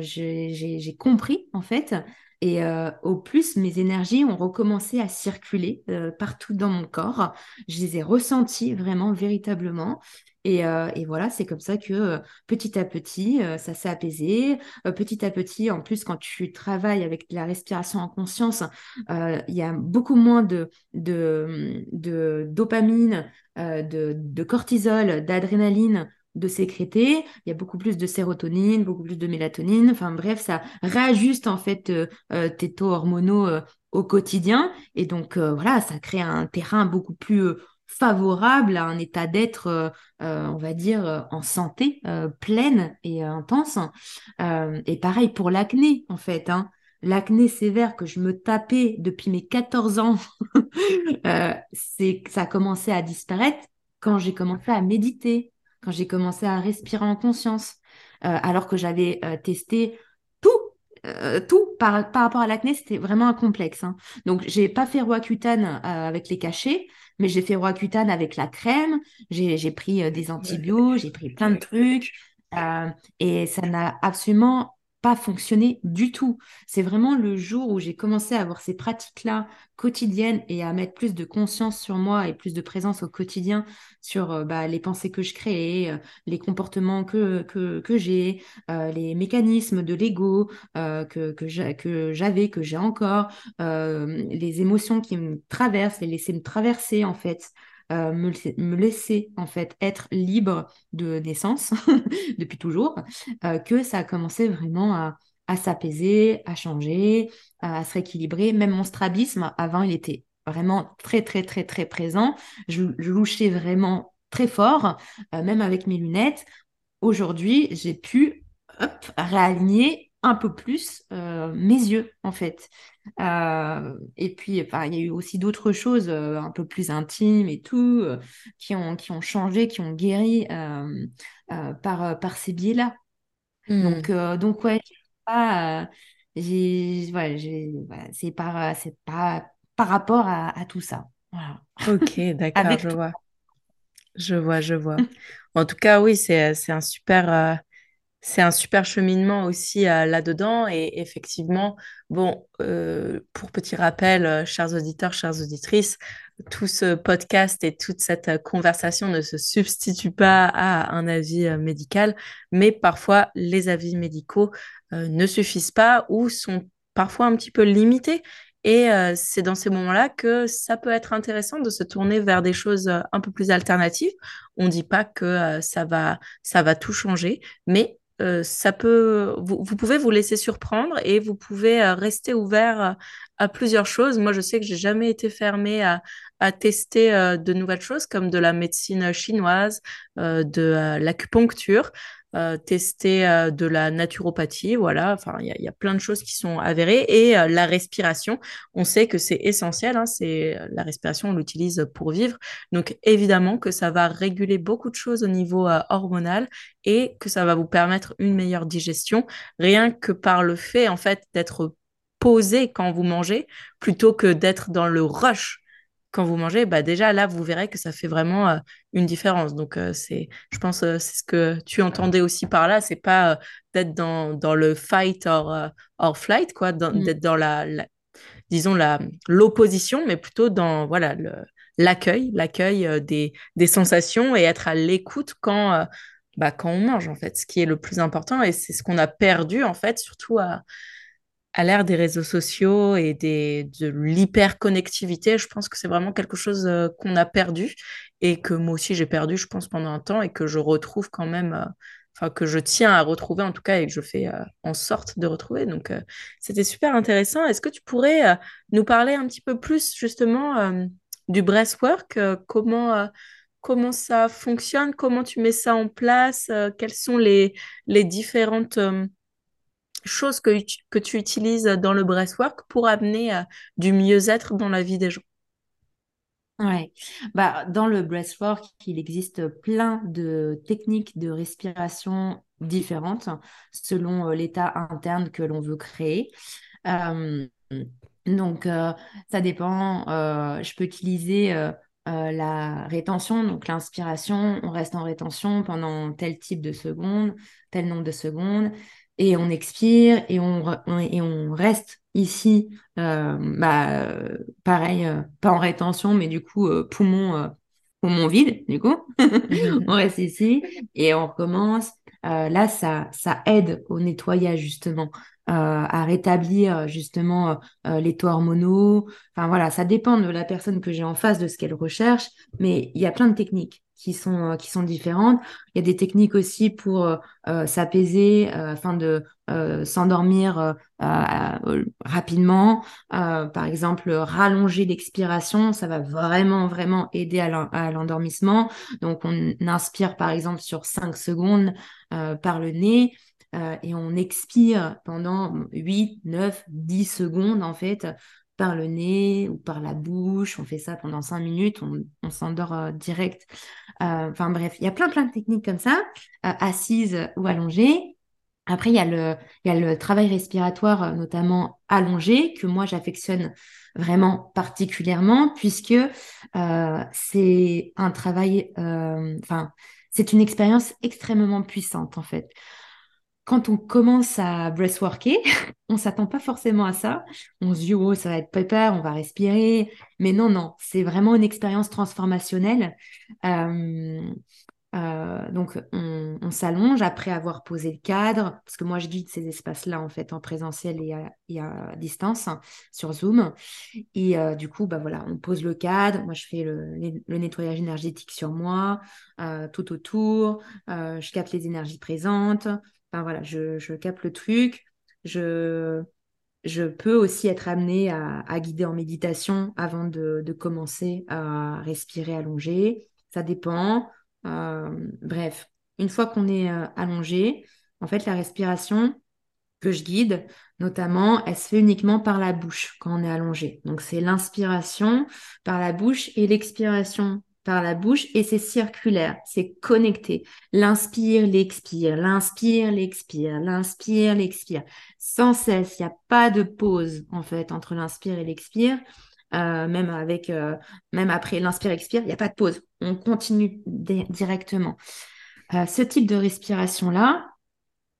j'ai compris en fait Et euh, au plus, mes énergies ont recommencé à circuler euh, partout dans mon corps. Je les ai ressenties vraiment, véritablement. Et, euh, et voilà, c'est comme ça que petit à petit, ça s'est apaisé. Petit à petit, en plus, quand tu travailles avec la respiration en conscience, il y a beaucoup moins de, de, dopamine, de cortisol, d'adrénaline de sécréter. Il y a beaucoup plus de sérotonine, beaucoup plus de mélatonine. Enfin bref, ça réajuste en fait euh, euh, tes taux hormonaux euh, au quotidien. Et donc voilà, ça crée un terrain beaucoup plus favorable à un état d'être, on va dire, en santé, pleine et intense. Et pareil pour l'acné, en fait. Hein. L'acné sévère que je me tapais depuis mes 14 ans, c'est, ça a commencé à disparaître quand j'ai commencé à méditer, quand j'ai commencé à respirer en conscience, euh, alors que j'avais euh, testé tout, euh, tout par, par rapport à l'acné, c'était vraiment un complexe. hein. Donc, j'ai pas fait Roaccutane avec les cachets, mais j'ai fait Roaccutane avec la crème. J'ai, pris des antibiotiques, j'ai pris plein de trucs, et ça n'a absolument pas fonctionné du tout. C'est vraiment le jour où j'ai commencé à avoir ces pratiques-là quotidiennes et à mettre plus de conscience sur moi et plus de présence au quotidien sur euh, bah, les pensées que je crée, euh, les comportements que, j'ai, euh, les mécanismes de l'ego que, que j'a- que j'avais, que j'ai encore, les émotions qui me traversent, les laisser me traverser en fait. Euh, me, me laisser en fait être libre de naissance depuis toujours, euh, que ça a commencé vraiment à, à s'apaiser, à changer, à se rééquilibrer. Même mon strabisme, avant, il était vraiment très, très, très, très présent. Je, louchais vraiment très fort, euh, même avec mes lunettes. Aujourd'hui, j'ai pu hop, réaligner un peu plus mes yeux, en fait. Euh, et puis, enfin, il y a eu aussi d'autres choses euh, un peu plus intimes et tout, euh, qui ont, qui ont changé, qui ont guéri par, par ces biais-là. Hmm. Donc, euh, donc ouais, j'ai pas, j'ai, voilà, j'ai- voilà, c'est par, c'est pas par rapport à, à tout ça. Voilà. Ok, d'accord, je tout. vois. Je vois, je vois. En tout cas, oui, c'est, c'est un super, c'est un super cheminement aussi euh, là-dedans. Et effectivement, bon, euh, pour petit rappel, euh, chers auditeurs, chères auditrices, tout ce podcast et toute cette conversation ne se substitue pas à un avis médical, mais parfois les avis médicaux ne suffisent pas ou sont parfois un petit peu limités. Et c'est dans ces moments-là que ça peut être intéressant de se tourner vers des choses un peu plus alternatives. On ne dit pas que ça va, ça va tout changer, mais euh, ça peut, vous, pouvez vous laisser surprendre et vous pouvez euh, rester ouvert euh, à plusieurs choses. Moi, je sais que j'ai jamais été fermée à, à tester de nouvelles choses comme de la médecine chinoise, de l'acupuncture, euh, tester euh, de la naturopathie. Voilà, enfin, il y a, plein de choses qui sont avérées et euh, la respiration. On sait que c'est essentiel. Hein, c'est la respiration, on l'utilise pour vivre. Donc, évidemment que ça va réguler beaucoup de choses au niveau hormonal et que ça va vous permettre une meilleure digestion, rien que par le fait, en fait, d'être posé quand vous mangez, plutôt que d'être dans le rush quand vous mangez. Bah déjà, là, vous verrez que ça fait vraiment euh, une différence. Donc, euh, c'est, je pense, euh, c'est ce que tu entendais aussi par là. C'est pas euh, d'être dans, dans le fight or, or flight, quoi, dans- Mm. d'être dans la, la- disons, la, l'opposition, mais plutôt dans, voilà, le, l'accueil, l'accueil des, des sensations et être à l'écoute quand, bah, quand on mange, en fait, ce qui est le plus important. Et c'est ce qu'on a perdu, en fait, surtout à, à l'ère des réseaux sociaux et des, de l'hyperconnectivité. Je pense que c'est vraiment quelque chose euh, qu'on a perdu et que moi aussi j'ai perdu, je pense, pendant un temps et que je retrouve quand même. euh, Enfin, que je tiens à retrouver en tout cas et que je fais euh, en sorte de retrouver. Donc, c'était super intéressant. Est-ce que tu pourrais nous parler un petit peu plus justement du breathwork, comment, comment ça fonctionne, comment tu mets ça en place, euh, quelles sont les, les différentes choses que, que tu utilises dans le breathwork pour amener euh, du mieux-être dans la vie des gens. Ouais. Bah, dans le breathwork, il existe plein de techniques de respiration différentes selon euh, l'état interne que l'on veut créer. Donc, euh, ça dépend. je peux utiliser la rétention, donc l'inspiration. On reste en rétention pendant tel type de secondes, tel nombre de secondes. Et on expire et on, et on reste ici, euh, bah, pareil, euh, pas en rétention, mais du coup, poumon, poumon vide, du coup. on reste ici et on recommence. là, ça, ça aide au nettoyage, justement. à rétablir justement les taux hormonaux. Enfin voilà, ça dépend de la personne que j'ai en face, de ce qu'elle recherche, mais il y a plein de techniques qui sont, euh, qui sont différentes. Il y a des techniques aussi pour euh, euh, s'apaiser afin de s'endormir rapidement. par exemple, rallonger l'expiration, ça va vraiment, vraiment aider à l'endormissement. Donc, on inspire par exemple sur 5 secondes par le nez. et on expire pendant 8, 9, 10 secondes en fait par le nez ou par la bouche. On fait ça pendant cinq minutes, on, s'endort euh, direct. Euh, enfin bref, il y a plein plein de techniques comme ça, euh, assises ou allongées. Après, il y, a le, il y a le travail respiratoire, notamment allongé, que moi j'affectionne vraiment particulièrement, puisque c'est un travail, enfin, c'est une expérience extrêmement puissante en fait quand on commence à breathworker, on s'attend pas forcément à ça. On se dit, oh, ça va être pépère, on va respirer. Mais non, non, c'est vraiment une expérience transformationnelle. Euh, euh, donc, on, s'allonge après avoir posé le cadre, parce que moi, je guide ces espaces-là, en fait, en présentiel et à, distance, hein, sur Zoom. Et euh, du coup, bah voilà, on pose le cadre. Moi, je fais le, le nettoyage énergétique sur moi, tout autour. je capte les énergies présentes. Enfin voilà, je, capte le truc. Je, je peux aussi être amenée à, guider en méditation avant de, commencer à respirer allongé. Ça dépend. Euh, bref, une fois qu'on est euh, allongé, en fait, la respiration que je guide, notamment, elle se fait uniquement par la bouche quand on est allongé. Donc, c'est l'inspiration par la bouche et l'expiration par la bouche et c'est circulaire, c'est connecté. L'inspire, l'expire, l'inspire, l'expire, l'inspire, l'expire. Sans cesse, il n'y a pas de pause en fait entre l'inspire et l'expire. Euh, euh, même après l'inspire-expire, il n'y a pas de pause. On continue directement. Euh, ce type de respiration-là,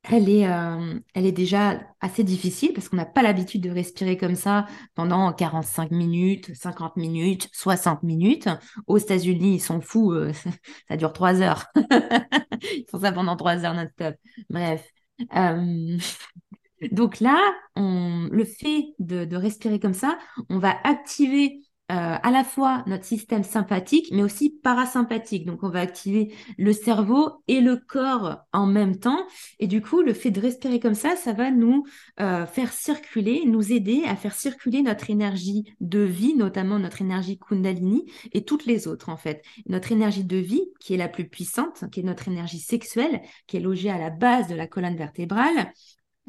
elle est, euh, elle est déjà assez difficile parce qu'on n'a pas l'habitude de respirer comme ça pendant 45 minutes, 50 minutes, 60 minutes. Aux États-Unis, ils sont fous, euh, ça dure 3 heures. ils font ça pendant 3 heures non-stop. Bref. Euh, donc là, on, le fait de, de respirer comme ça, on va activer euh, à la fois notre système sympathique, mais aussi parasympathique. Donc, on va activer le cerveau et le corps en même temps. Et du coup, le fait de respirer comme ça, ça va nous euh, faire circuler, nous aider à faire circuler notre énergie de vie, notamment notre énergie Kundalini et toutes les autres, en fait. Notre énergie de vie, qui est la plus puissante, qui est notre énergie sexuelle, qui est logée à la base de la colonne vertébrale.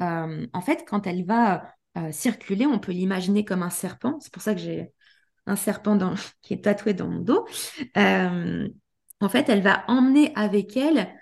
Euh, en fait, quand elle va circuler, on peut l'imaginer comme un serpent. C'est pour ça que j'ai un serpent qui est tatoué dans mon dos, euh, en fait, elle va emmener avec elle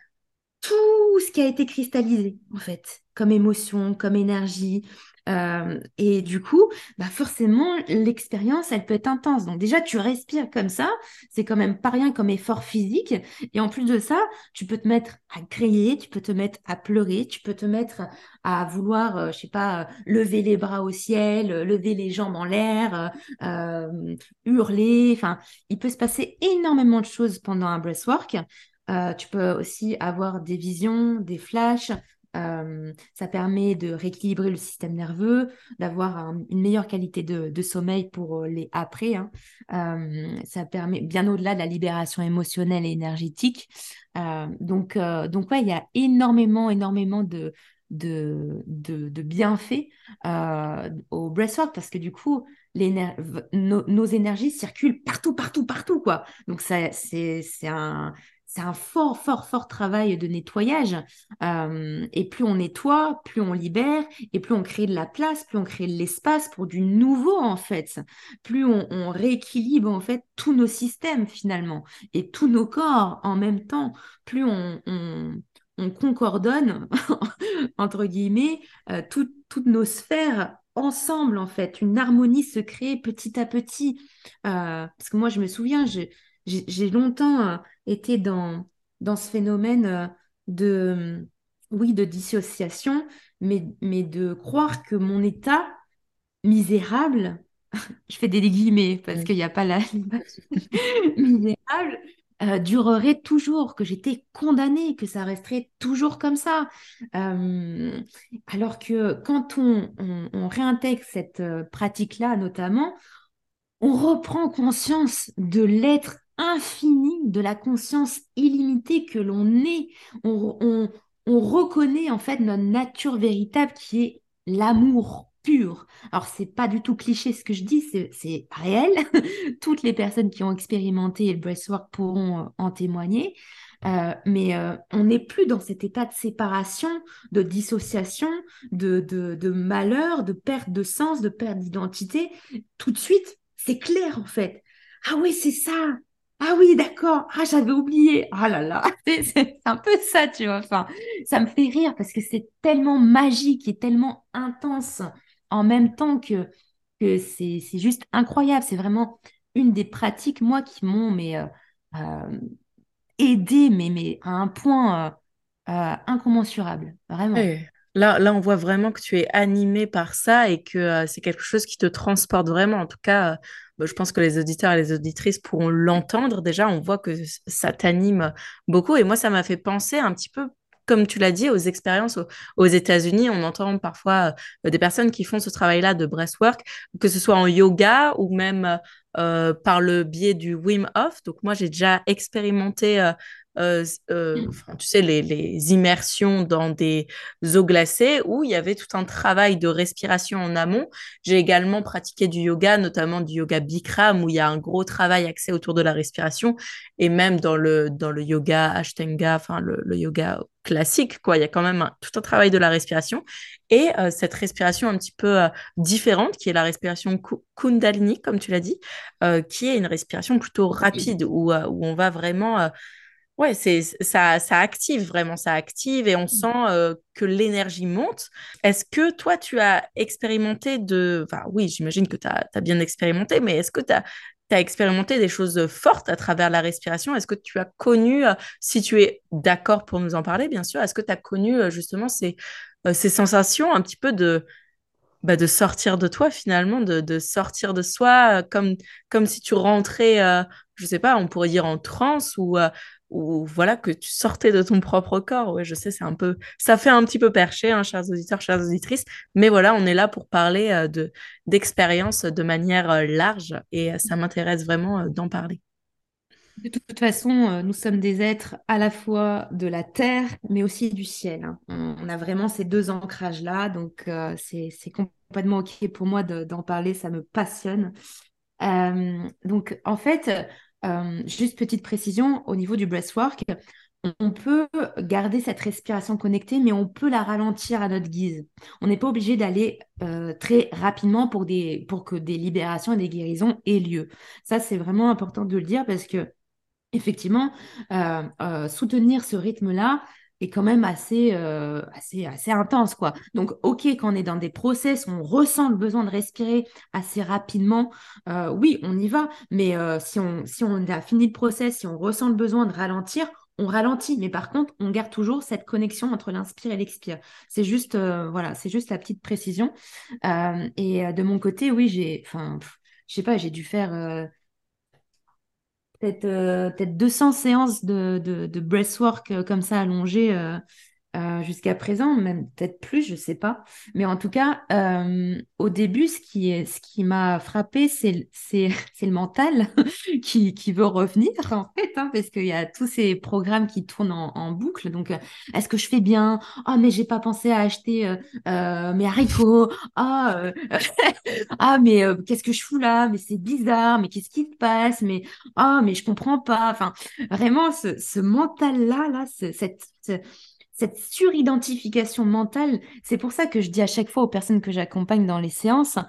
tout ce qui a été cristallisé, en fait, comme émotion, comme énergie, euh, et du coup, bah forcément, l'expérience, elle peut être intense. Donc déjà, tu respires comme ça, c'est quand même pas rien comme effort physique. Et en plus de ça, tu peux te mettre à crier, tu peux te mettre à pleurer, tu peux te mettre à vouloir, euh, je sais pas, lever les bras au ciel, lever les jambes en l'air, euh, hurler. Enfin, il peut se passer énormément de choses pendant un breathwork. tu peux aussi avoir des visions, des flashs, euh, ça permet de rééquilibrer le système nerveux, d'avoir une meilleure qualité de, sommeil pour euh, les après. Hein. Euh, ça permet bien au-delà de la libération émotionnelle et énergétique. donc, donc ouais, il y a énormément, énormément de, de, de, bienfaits au breathwork parce que du coup, nos énergies circulent partout, partout, partout, quoi. Donc, c'est un, c'est un fort, fort, fort travail de nettoyage. Euh, et plus on nettoie, plus on libère, et plus on crée de la place, plus on crée de l'espace pour du nouveau, en fait. Plus on, rééquilibre, en fait, tous nos systèmes, finalement, et tous nos corps en même temps. Plus on, concordonne, entre guillemets, euh, toutes nos sphères ensemble, en fait. Une harmonie se crée petit à petit. Euh, parce que moi, je me souviens, j'ai longtemps été dans, dans ce phénomène euh, de, oui, de dissociation, mais, mais de croire que mon état misérable, je fais des guillemets parce qu'il n'y a pas la misérable, euh, durerait toujours, que j'étais condamnée, que ça resterait toujours comme ça. Euh, alors que quand on, on, réintègre cette pratique-là, notamment, on reprend conscience de l'être infini, de la conscience illimitée que l'on est. On, on, on reconnaît en fait notre nature véritable qui est l'amour pur. Alors, c'est pas du tout cliché ce que je dis, c'est réel. Toutes les personnes qui ont expérimenté le breathwork pourront euh, en témoigner. Euh, mais euh, on n'est plus dans cet état de séparation, de dissociation, de, de malheur, de perte de sens, de perte d'identité. Tout de suite, c'est clair en fait. Ah oui, c'est ça. Ah oui, d'accord. Ah, j'avais oublié. Ah là là, c'est un peu ça, tu vois. Enfin, ça me fait rire parce que c'est tellement magique et tellement intense en même temps que, que c'est juste incroyable. C'est vraiment une des pratiques, moi, qui m'ont mais, euh, euh, aidé, mais, mais à un point euh, incommensurable, vraiment. Là, là, on voit vraiment que tu es animé par ça et que c'est quelque chose qui te transporte vraiment. En tout cas, je pense que les auditeurs et les auditrices pourront l'entendre. Déjà, on voit que ça t'anime beaucoup. Et moi, ça m'a fait penser un petit peu comme tu l'as dit, aux expériences aux, États-Unis. On entend parfois euh, des personnes qui font ce travail-là de breathwork, que ce soit en yoga ou même euh, par le biais du Wim Hof. Donc moi, j'ai déjà expérimenté euh, euh, euh, tu sais, les, les, immersions dans des eaux glacées où il y avait tout un travail de respiration en amont. J'ai également pratiqué du yoga, notamment du yoga Bikram, où il y a un gros travail axé autour de la respiration. Et même dans le, dans le yoga Ashtanga, enfin le, le yoga classique, quoi. Il y a quand même tout un travail de la respiration. Et euh, cette respiration un petit peu différente, qui est la respiration Kundalini, comme tu l'as dit, qui est une respiration plutôt rapide, où, où on va vraiment Ouais, c'est ça, ça active vraiment, ça active et on mmh. sent euh, que l'énergie monte. Est-ce que toi, tu as expérimenté de... Enfin, oui, j'imagine que tu as, bien expérimenté, mais est-ce que tu as, expérimenté des choses fortes à travers la respiration? Est-ce que tu as connu, euh, si tu es d'accord pour nous en parler, bien sûr, est-ce que tu as connu euh, justement ces, ces sensations un petit peu de... Bah, de sortir de toi finalement, de, de sortir de soi, comme, comme si tu rentrais, je sais pas, on pourrait dire en transe ou ou voilà que tu sortais de ton propre corps. Ouais, je sais, c'est un peu, ça fait un petit peu perché, hein, chers auditeurs, chères auditrices, mais voilà, on est là pour parler euh, de d'expérience de manière euh, large et euh, ça m'intéresse vraiment d'en parler. De toute façon, nous sommes des êtres à la fois de la terre, mais aussi du ciel. Hein. On, a vraiment ces deux ancrages-là, donc c'est complètement OK pour moi d'en parler, ça me passionne. donc, en fait, euh, juste petite précision, au niveau du breathwork, on peut garder cette respiration connectée, mais on peut la ralentir à notre guise. On n'est pas obligé d'aller euh, très rapidement pour, que des libérations et des guérisons aient lieu. Ça, c'est vraiment important de le dire parce que, effectivement, euh, soutenir ce rythme-là, est quand même assez, euh, assez, assez intense, quoi. Donc, OK, quand on est dans des process, on ressent le besoin de respirer assez rapidement, euh, oui, on y va, mais euh, si, on, si on a fini le process, si on ressent le besoin de ralentir, on ralentit, mais par contre, on garde toujours cette connexion entre l'inspire et l'expire. C'est juste, voilà, juste la petite précision. et de mon côté, oui, j'ai, enfin, je sais pas, j'ai dû faire peut-être euh, peut-être 200 séances de, de, de breathwork euh, comme ça allongées euh, jusqu'à présent, même peut-être plus, je sais pas. Mais en tout cas, euh, au début, ce qui, ce qui m'a frappé, c'est, le mental qui, qui veut revenir, en fait, hein, parce qu'il y a tous ces programmes qui tournent en, boucle. Donc, euh, est-ce que je fais bien? Ah, mais j'ai pas pensé à acheter mes haricots. Ah, ah mais qu'est-ce que je fous là? Mais c'est bizarre. Mais qu'est-ce qui se passe? Mais ah, mais je comprends pas. Enfin, vraiment, ce, ce mental-là, là, cette cette suridentification mentale, c'est pour ça que je dis à chaque fois aux personnes que j'accompagne dans les séances,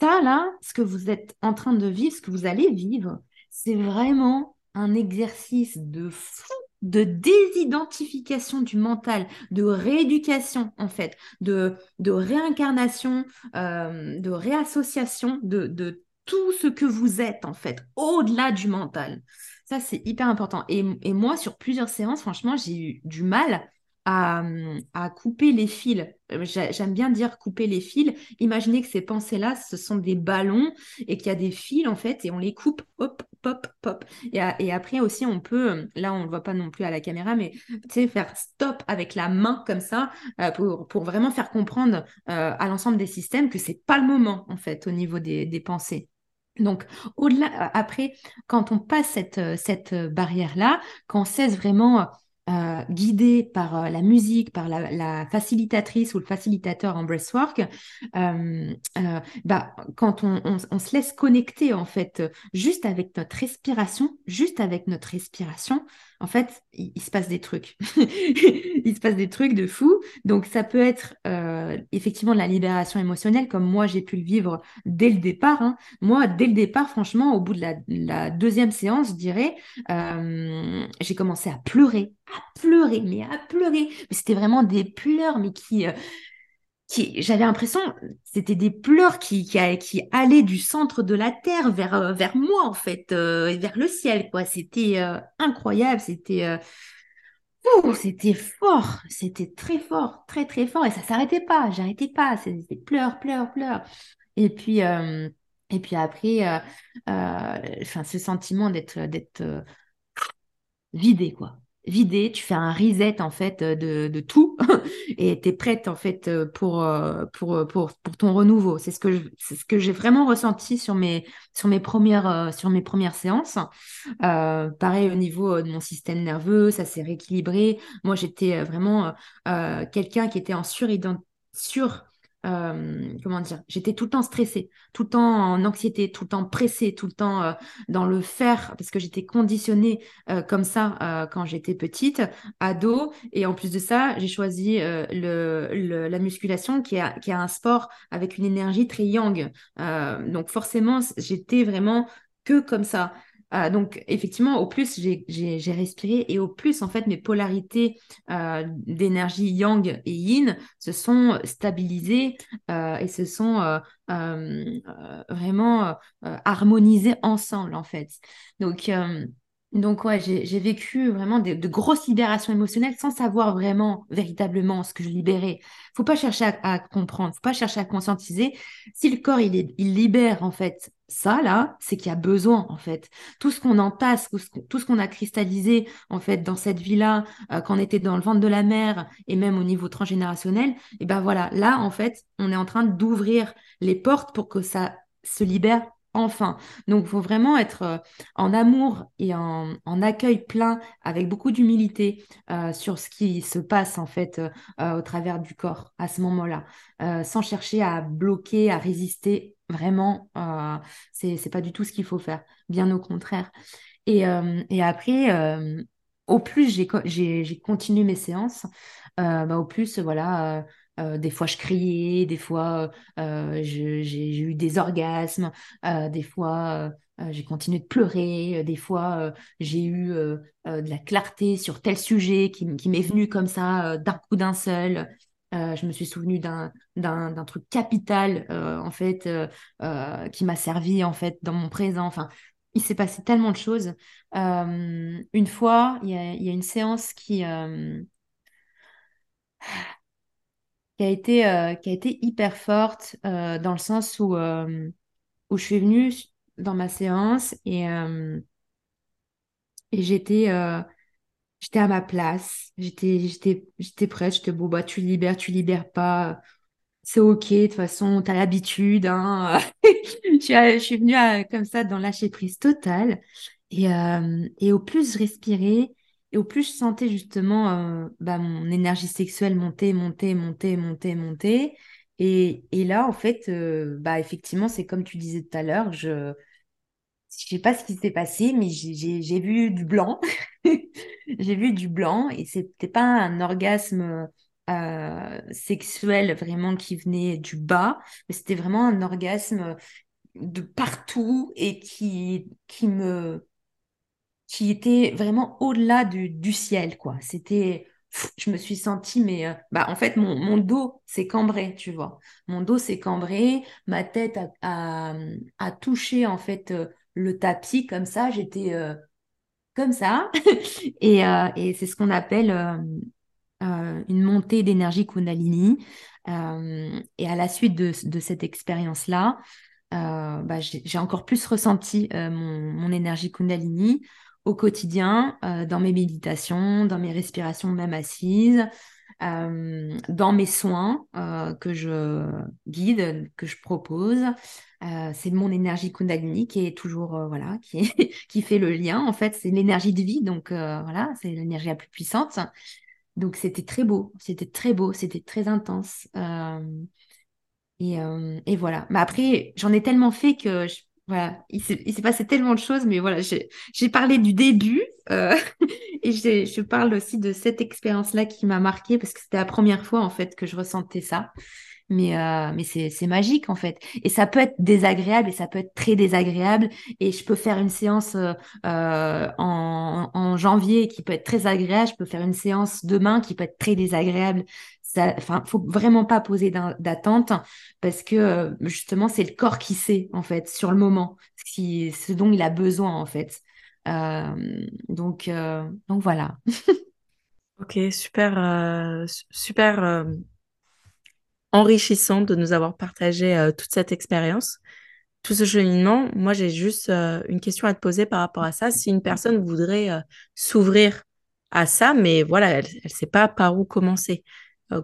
ça là, ce que vous êtes en train de vivre, ce que vous allez vivre, c'est vraiment un exercice de fou de désidentification du mental, de rééducation en fait, de, réincarnation, euh, de réassociation de, de tout ce que vous êtes en fait, au-delà du mental. Ça, c'est hyper important. Et, et, moi, sur plusieurs séances, franchement, j'ai eu du mal à, couper les fils. Euh, j'aime bien dire couper les fils. Imaginez que ces pensées-là, ce sont des ballons et qu'il y a des fils en fait et on les coupe, hop, pop, pop. Et, après aussi, on peut, là on ne voit pas non plus à la caméra, mais tu sais, faire stop avec la main comme ça euh, pour, pour vraiment faire comprendre à l'ensemble des systèmes que c'est pas le moment en fait au niveau des, pensées. Donc, au-delà, après, quand on passe cette, cette barrière-là, quand on cesse vraiment euh, guidé par euh, la musique, par la, facilitatrice ou le facilitateur en breathwork, euh, bah, quand on, se laisse connecter en fait juste avec notre respiration, juste avec notre respiration, en fait, il, se passe des trucs. il se passe des trucs de fou. Donc, ça peut être euh, effectivement de la libération émotionnelle, comme moi, j'ai pu le vivre dès le départ. Hein. Moi, dès le départ, franchement, au bout de la, deuxième séance, je dirais, euh, j'ai commencé à pleurer, à pleurer, mais à pleurer. Mais c'était vraiment des pleurs, mais qui... Euh, j'avais l'impression, c'était des pleurs qui, allaient du centre de la terre vers, euh, moi, en fait, euh, vers le ciel, quoi. C'était euh, incroyable, c'était fort, c'était très fort, très, très fort, et ça s'arrêtait pas, j'arrêtais pas, c'était pleurs, pleurs, pleurs. Et puis, et puis après, ce sentiment d'être, d'être vidé, quoi vider, tu fais un reset en fait euh, de, tout et tu es prête en fait euh, pour, euh, pour, pour, pour ton renouveau. C'est ce que ce que j'ai vraiment ressenti sur mes, sur mes, premières, sur mes premières séances. pareil au niveau de mon système nerveux, ça s'est rééquilibré. Moi, j'étais vraiment quelqu'un qui était en sur, sur euh, comment dire, j'étais tout le temps stressée, tout le temps en anxiété, tout le temps pressée, tout le temps euh, dans le faire, parce que j'étais conditionnée euh, comme ça quand j'étais petite, ado. Et en plus de ça, j'ai choisi la musculation qui a, qui a un sport avec une énergie très yang. donc forcément, j'étais vraiment que comme ça. Euh, donc, effectivement, au plus j'ai respiré et au plus, en fait, mes polarités euh, d'énergie yang et yin se sont stabilisées euh, et se sont vraiment harmonisées ensemble, en fait. Donc, donc ouais, j'ai vécu vraiment de, grosses libérations émotionnelles sans savoir vraiment, véritablement ce que je libérais. Faut pas chercher à, comprendre, faut pas chercher à conscientiser. Si le corps il libère en fait ça là, c'est qu'il y a besoin en fait. Tout ce qu'on entasse, tout ce qu'on a cristallisé en fait dans cette vie-là, euh, quand on était dans le ventre de la mer et même au niveau transgénérationnel, et ben voilà, là en fait, on est en train d'ouvrir les portes pour que ça se libère enfin. Donc, il faut vraiment être euh, en amour et en, accueil plein, avec beaucoup d'humilité euh, sur ce qui se passe en fait euh, au travers du corps à ce moment-là, sans chercher à bloquer, à résister. Vraiment, c'est c'est pas du tout ce qu'il faut faire, bien au contraire. Et, après, au plus j'ai continué mes séances, bah, au plus voilà euh, des fois, je criais, des fois, euh, j'ai eu des orgasmes, euh, des fois, j'ai continué de pleurer, des fois, j'ai eu de la clarté sur tel sujet qui, m'est venu comme ça, d'un coup d'un seul. je me suis souvenu d'un truc capital, en fait, qui m'a servi, en fait, dans mon présent. Enfin, il s'est passé tellement de choses. une fois, il y a, y a, une séance qui qui a été, euh, qui a été hyper forte euh, dans le sens où, euh, où je suis venue dans ma séance et, et j'étais j'étais à ma place, j'étais j'étais j'étais prête, j'étais bon bah tu libères, tu libères pas, c'est ok, de toute façon tu as l'habitude hein. je, suis, je suis venue comme ça dans lâcher prise totale. Et, et au plus je respirais au plus je sentais justement euh, bah, mon énergie sexuelle monter, monter, monter, monter, monter. Et, et là, en fait, euh, bah, effectivement, c'est comme tu disais tout à l'heure, je ne sais pas ce qui s'est passé, mais j'ai vu du blanc. j'ai vu du blanc et c'était pas un orgasme euh, sexuel vraiment qui venait du bas, mais c'était vraiment un orgasme de partout et qui, qui me qui était vraiment au-delà du, ciel, quoi. C'était, je me suis sentie, mais euh, bah, en fait, mon, dos s'est cambré, tu vois. Mon dos s'est cambré, ma tête a, a, touché, en fait, euh, le tapis comme ça. J'étais euh, comme ça. et, et c'est ce qu'on appelle une montée d'énergie Kundalini. et à la suite de, de cette expérience-là, bah, j'ai encore plus ressenti mon, mon, énergie Kundalini au quotidien, dans mes méditations, dans mes respirations même assises, euh, dans mes soins euh, que je guide, que je propose. Euh, c'est mon énergie Kundalini qui est toujours, voilà, qui, qui fait le lien. En fait, c'est l'énergie de vie, donc voilà, c'est l'énergie la plus puissante. Donc c'était très beau, c'était très beau, c'était très intense. Et, et, voilà. Mais après, j'en ai tellement fait que je, voilà, il s'est passé tellement de choses, mais voilà, j'ai parlé du début euh, et je parle aussi de cette expérience-là qui m'a marquée parce que c'était la première fois en fait que je ressentais ça. Mais, euh, mais c'est magique en fait. Et ça peut être désagréable et ça peut être très désagréable. Et je peux faire une séance euh, en, en janvier qui peut être très agréable. Je peux faire une séance demain qui peut être très désagréable enfin, faut vraiment pas poser d'attente parce que euh, justement, c'est le corps qui sait en fait sur le moment ce, dont il a besoin en fait. Euh, donc, euh, donc voilà. ok, super, super enrichissant de nous avoir partagé toute cette expérience, tout ce cheminement. Moi, j'ai juste une question à te poser par rapport à ça. Si une personne voudrait s'ouvrir à ça, mais voilà, elle ne sait pas par où commencer. Euh,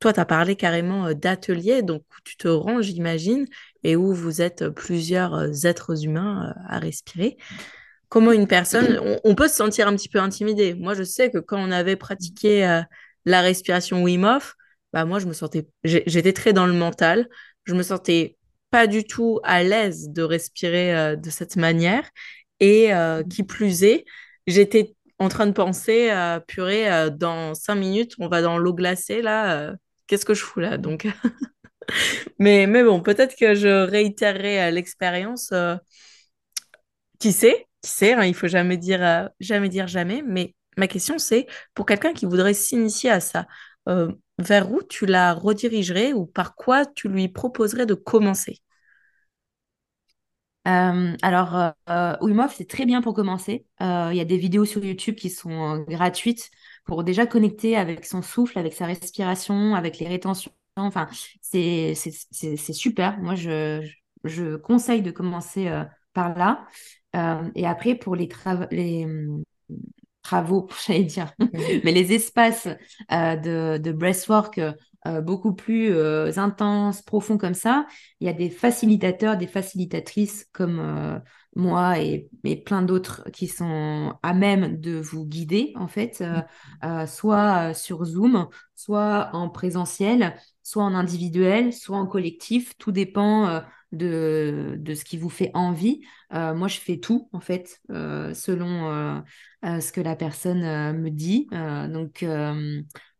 toi, tu as parlé carrément euh, d'atelier, donc tu te rends, j'imagine, et où vous êtes plusieurs euh, êtres humains à respirer. Comment une personne, on, peut se sentir un petit peu intimidé. Moi, je sais que quand on avait pratiqué la respiration Wim Hof, bah moi, je me sentais, j'étais très dans le mental. Je me sentais pas du tout à l'aise de respirer de cette manière. Et qui plus est, j'étais en train de penser, à purée, euh, dans cinq minutes, on va dans l'eau glacée, là, euh, qu'est-ce que je fous là Donc, mais, mais bon, peut-être que je réitérerai euh, l'expérience. qui sait Qui sait hein, Il faut jamais dire, jamais dire jamais. Mais ma question, c'est pour quelqu'un qui voudrait s'initier à ça, vers où tu la redirigerais ou par quoi tu lui proposerais de commencer? Euh, alors, euh, euh, Wim Hof, c'est très bien pour commencer. Euh, il y a des vidéos sur YouTube qui sont gratuites pour déjà connecter avec son souffle, avec sa respiration, avec les rétentions. Enfin, c'est super. Moi, je, je conseille de commencer par là. et après, pour les, les hum, travaux, j'allais dire, mais les espaces de, de breathwork euh, beaucoup plus euh, intense, profond comme ça, il y a des facilitateurs, des facilitatrices comme euh, moi et, plein d'autres qui sont à même de vous guider, en fait, soit sur Zoom, soit en présentiel, soit en individuel, soit en collectif. Tout dépend de, de, ce qui vous fait envie. moi, je fais tout, en fait, selon ce que la personne me dit. donc,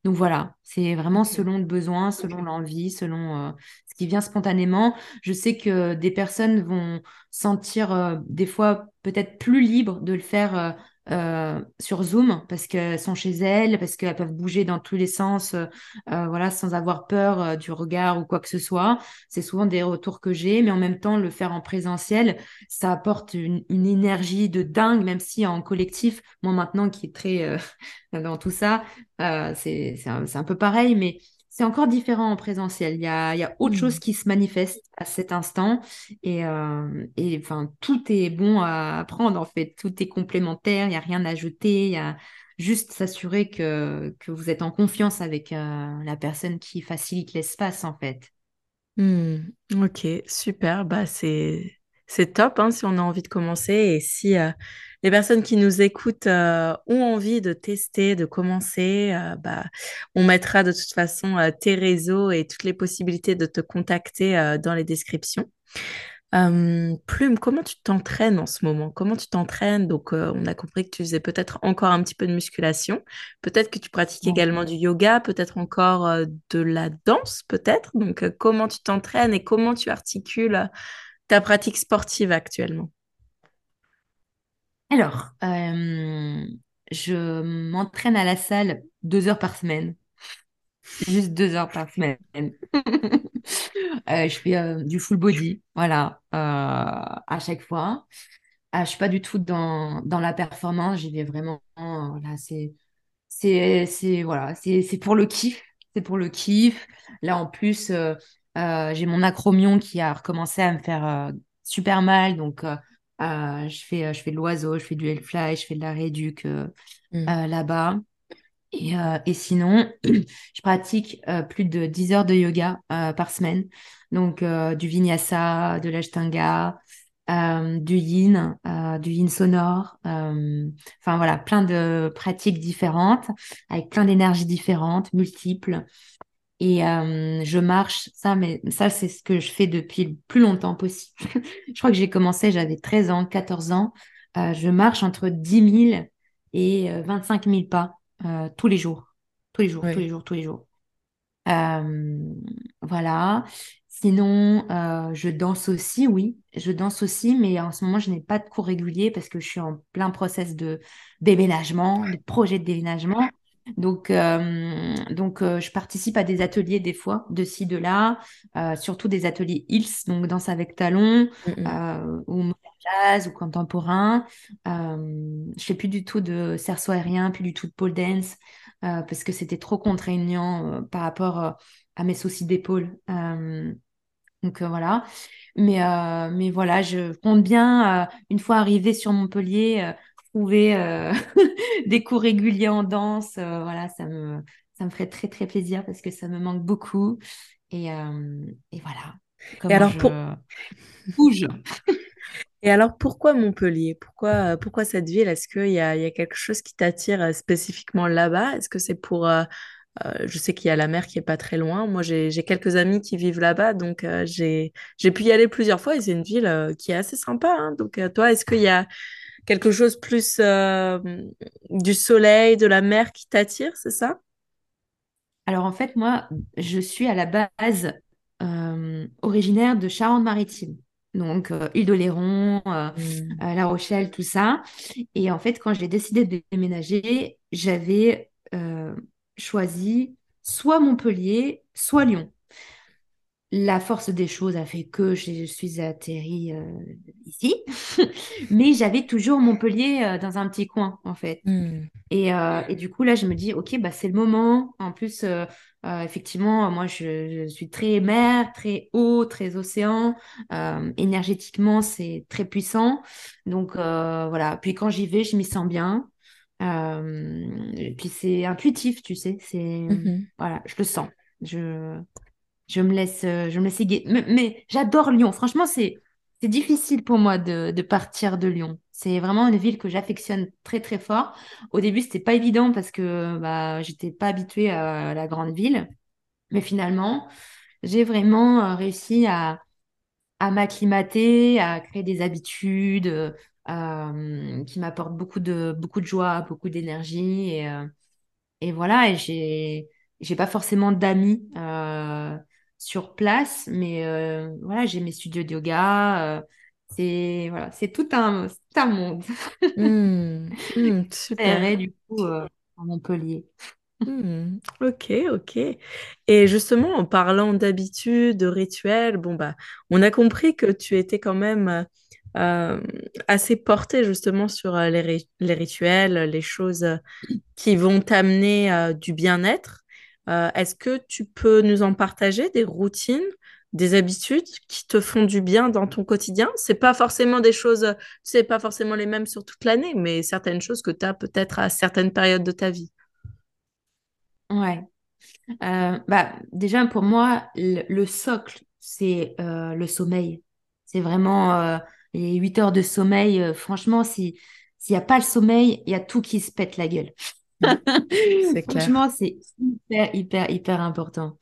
donc voilà, c'est vraiment selon le besoin, selon l'envie, selon euh, ce qui vient spontanément. Je sais que des personnes vont sentir euh, des fois peut-être plus libres de le faire euh, euh, sur Zoom parce qu'elles sont chez elles, parce qu'elles peuvent bouger dans tous les sens, euh, euh, voilà, sans avoir peur du regard ou quoi que ce soit. C'est souvent des retours que j'ai, mais en même temps, le faire en présentiel, ça apporte une, énergie de dingue, même si en collectif, moi maintenant qui est très dans tout ça, c'est un, un peu pareil, mais c'est encore différent en présentiel. Il y a, il y a autre mmh. chose qui se manifeste à cet instant. Et, euh, et enfin, tout est bon à apprendre, en fait. Tout est complémentaire. Il n'y a rien à ajouter. Il y a juste s'assurer que, que vous êtes en confiance avec euh, la personne qui facilite l'espace, en fait. Mmh. Ok, super. Bah, c'est c'est top hein, si on a envie de commencer et si euh, les personnes qui nous écoutent euh, ont envie de tester, de commencer, euh, bah, on mettra de toute façon tes réseaux et toutes les possibilités de te contacter dans les descriptions. Plume, comment tu t'entraînes en ce moment? Comment tu t'entraînes? Donc, on a compris que tu faisais peut-être encore un petit peu de musculation, peut-être que tu pratiques également du yoga, peut-être encore de la danse, peut-être. Donc, comment tu t'entraînes et comment tu articules ta pratique sportive actuellement? Alors, euh, je m'entraîne à la salle deux heures par semaine. Juste deux heures par semaine. Euh, je fais euh, du full body, voilà, à chaque fois. je suis pas du tout dans, dans la performance, j'y vais vraiment, là, c'est c'est, c'est, voilà, c'est, c'est pour le kiff. C'est pour le kiff. Là, en plus, j'ai mon acromion qui a recommencé à me faire super mal. Donc, je fais, je fais de l'oiseau, je fais du hellfly, je fais de la réduc mm. là-bas. Et, et, sinon, je pratique plus de 10 heures de yoga par semaine. Donc, du vinyasa, de l'ashtanga, euh, du yin, euh, du yin sonore, euh, enfin voilà, plein de pratiques différentes, avec plein d'énergies différentes, multiples. Et je marche, ça, mais ça, c'est ce que je fais depuis le plus longtemps possible. je crois que j'ai commencé, j'avais 13 ans, 14 ans. je marche entre 10 000 et 25 000 pas tous les jours. Tous les jours, tous les jours, tous les jours. voilà. Sinon, euh, je danse aussi, oui, je danse aussi, mais en ce moment, je n'ai pas de cours réguliers parce que je suis en plein process de déménagement, de projet de déménagement. Donc, euh, donc euh, je participe à des ateliers des fois, de ci, de là, surtout des ateliers Hills, donc danse avec talons, mmh ou jazz ou contemporain. je fais plus du tout de cerceau aérien, plus du tout de pole dance, parce que c'était trop contraignant par rapport à mes soucis d'épaule. Donc euh, voilà. Mais, euh, mais voilà, je compte bien, euh, une fois arrivé sur Montpellier, trouver des cours réguliers en danse. voilà, ça me, ça me ferait très très plaisir parce que ça me manque beaucoup. Et, et voilà. et alors pour... bouge. Et alors, pourquoi Montpellier? Pourquoi, pourquoi cette ville? Est-ce qu'il y a, y a, quelque chose qui t'attire spécifiquement là-bas? Est-ce que c'est pour euh, je sais qu'il y a la mer qui est pas très loin. Moi, j'ai quelques amis qui vivent là-bas, donc euh, j'ai pu y aller plusieurs fois et c'est une ville euh, qui est assez sympa. Hein. Donc, toi, est-ce qu'il y a quelque chose plus du soleil, de la mer qui t'attire, c'est ça? Alors, en fait, moi, je suis à la base originaire de Charente-Maritime. Donc, île de Léron, mmh. La Rochelle, tout ça. Et en fait, quand j'ai décidé de déménager, j'avais choisi soit Montpellier, soit Lyon. La force des choses a fait que je suis atterrie euh, ici, mais j'avais toujours Montpellier euh, dans un petit coin en fait. Hmm. Euh, et, du coup là, je me dis ok, bah c'est le moment. En plus, effectivement, moi je, suis très mer, très eau, très océan. énergétiquement, c'est très puissant. Donc voilà. Puis quand j'y vais, je m'y sens bien. Et puis c'est intuitif, tu sais. C'est mmh voilà, je le sens. Je je me laisse euh, je me laisse Mais, j'adore Lyon. Franchement, c'est c'est difficile pour moi de, partir de Lyon. C'est vraiment une ville que j'affectionne très très fort. Au début, c'était pas évident parce que bah j'étais pas habituée à la grande ville, mais finalement, j'ai vraiment euh, réussi à à m'acclimater, à créer des habitudes, euh, qui m'apporte beaucoup de, beaucoup de joie, beaucoup d'énergie. Et, euh, et voilà, et j'ai, pas forcément d'amis sur place, mais voilà, j'ai mes studios de yoga. c'est voilà, c'est tout un, un monde. Mmh, mmh, super. du coup à Montpellier. Mmh, ok, ok. Et justement, en parlant d'habitude, de rituels, bon bah, on a compris que tu étais quand même euh, assez porté justement sur euh, les, les, rituels, les choses euh, qui vont t'amener du bien-être. Est-ce que tu peux nous en partager des routines, des habitudes qui te font du bien dans ton quotidien? C'est pas forcément des choses, c'est pas forcément les mêmes sur toute l'année, mais certaines choses que tu as peut-être à certaines périodes de ta vie. Ouais. bah, déjà, pour moi, le, socle, c'est le sommeil. C'est vraiment et 8 heures de sommeil, euh, franchement, si s'il n'y a pas le sommeil, il y a tout qui se pète la gueule. Franchement, c'est hyper, hyper, hyper important.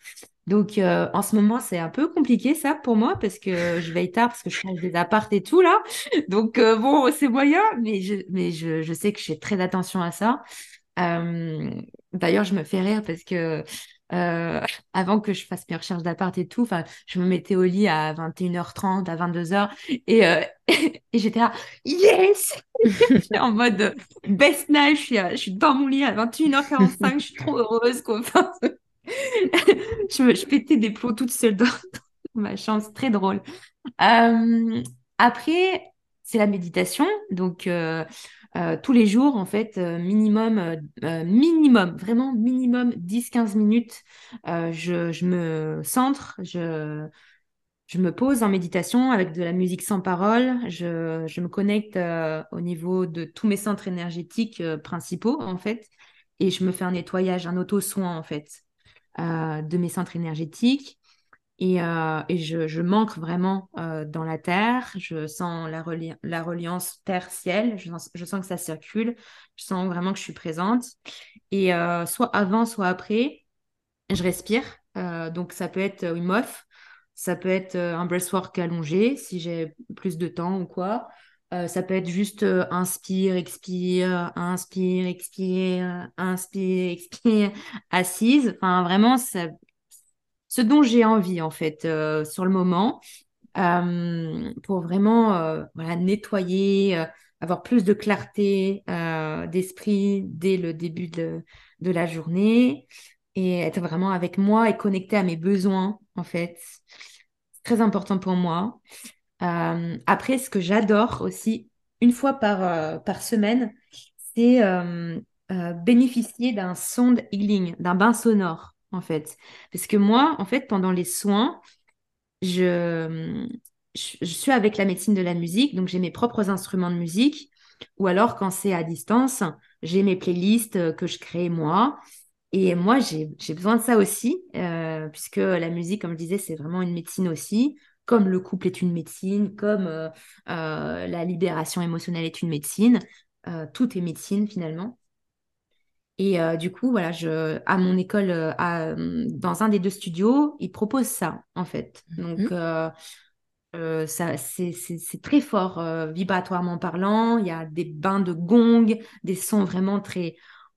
Donc, euh, en ce moment, c'est un peu compliqué, ça, pour moi, parce que je veille tard, parce que je change des apparts et tout, là. Donc, euh, bon, c'est moyen, mais, je, mais je, je sais que je fais très attention à ça. D'ailleurs, je me fais rire parce que euh, avant que je fasse mes recherches d'appart et tout, je me mettais au lit à 21h30, à 22h et, euh, et j'étais là, yes! en mode best night, je suis, dans mon lit à 21h45, je suis trop heureuse. Quoi. je, je pétais des plots toute seule dans, ma chance, très drôle. Euh, après, c'est la méditation. Donc, tous les jours, en fait, minimum, minimum, vraiment minimum 10-15 minutes, je, je, me centre, je, je me pose en méditation avec de la musique sans parole. Je, je me connecte au niveau de tous mes centres énergétiques principaux, en fait, et je me fais un nettoyage, un auto-soin, en fait, de mes centres énergétiques. Et, euh, et je, je, manque vraiment euh, dans la terre. Je sens la, la reliance terre-ciel. Je, je, sens que ça circule. Je sens vraiment que je suis présente. Et euh, soit avant, soit après, je respire. donc ça peut être une mof. Ça peut être un breathwork allongé si j'ai plus de temps ou quoi. ça peut être juste inspire, expire, inspire, expire, inspire, expire, assise. Enfin, vraiment, ça, ce dont j'ai envie en fait euh, sur le moment euh, pour vraiment euh, nettoyer, avoir plus de clarté d'esprit dès le début de, la journée et être vraiment avec moi et connecté à mes besoins en fait. C'est très important pour moi. après, ce que j'adore aussi, une fois par, par semaine, c'est bénéficier d'un sound healing, d'un bain sonore en fait. Parce que moi, en fait, pendant les soins, je, suis avec la médecine de la musique, donc j'ai mes propres instruments de musique. Ou alors, quand c'est à distance, j'ai mes playlists que je crée moi. Et moi, j'ai besoin de ça aussi, euh, puisque la musique, comme je disais, c'est vraiment une médecine aussi, comme le couple est une médecine, comme euh, euh, la libération émotionnelle est une médecine. tout est médecine finalement. Et euh, du coup, voilà, je, à mon école, euh, à, dans un des deux studios, ils proposent ça, en fait. Donc, mmh. euh, ça, c'est très fort vibratoirement parlant. Il y a des bains de gong, des sons vraiment très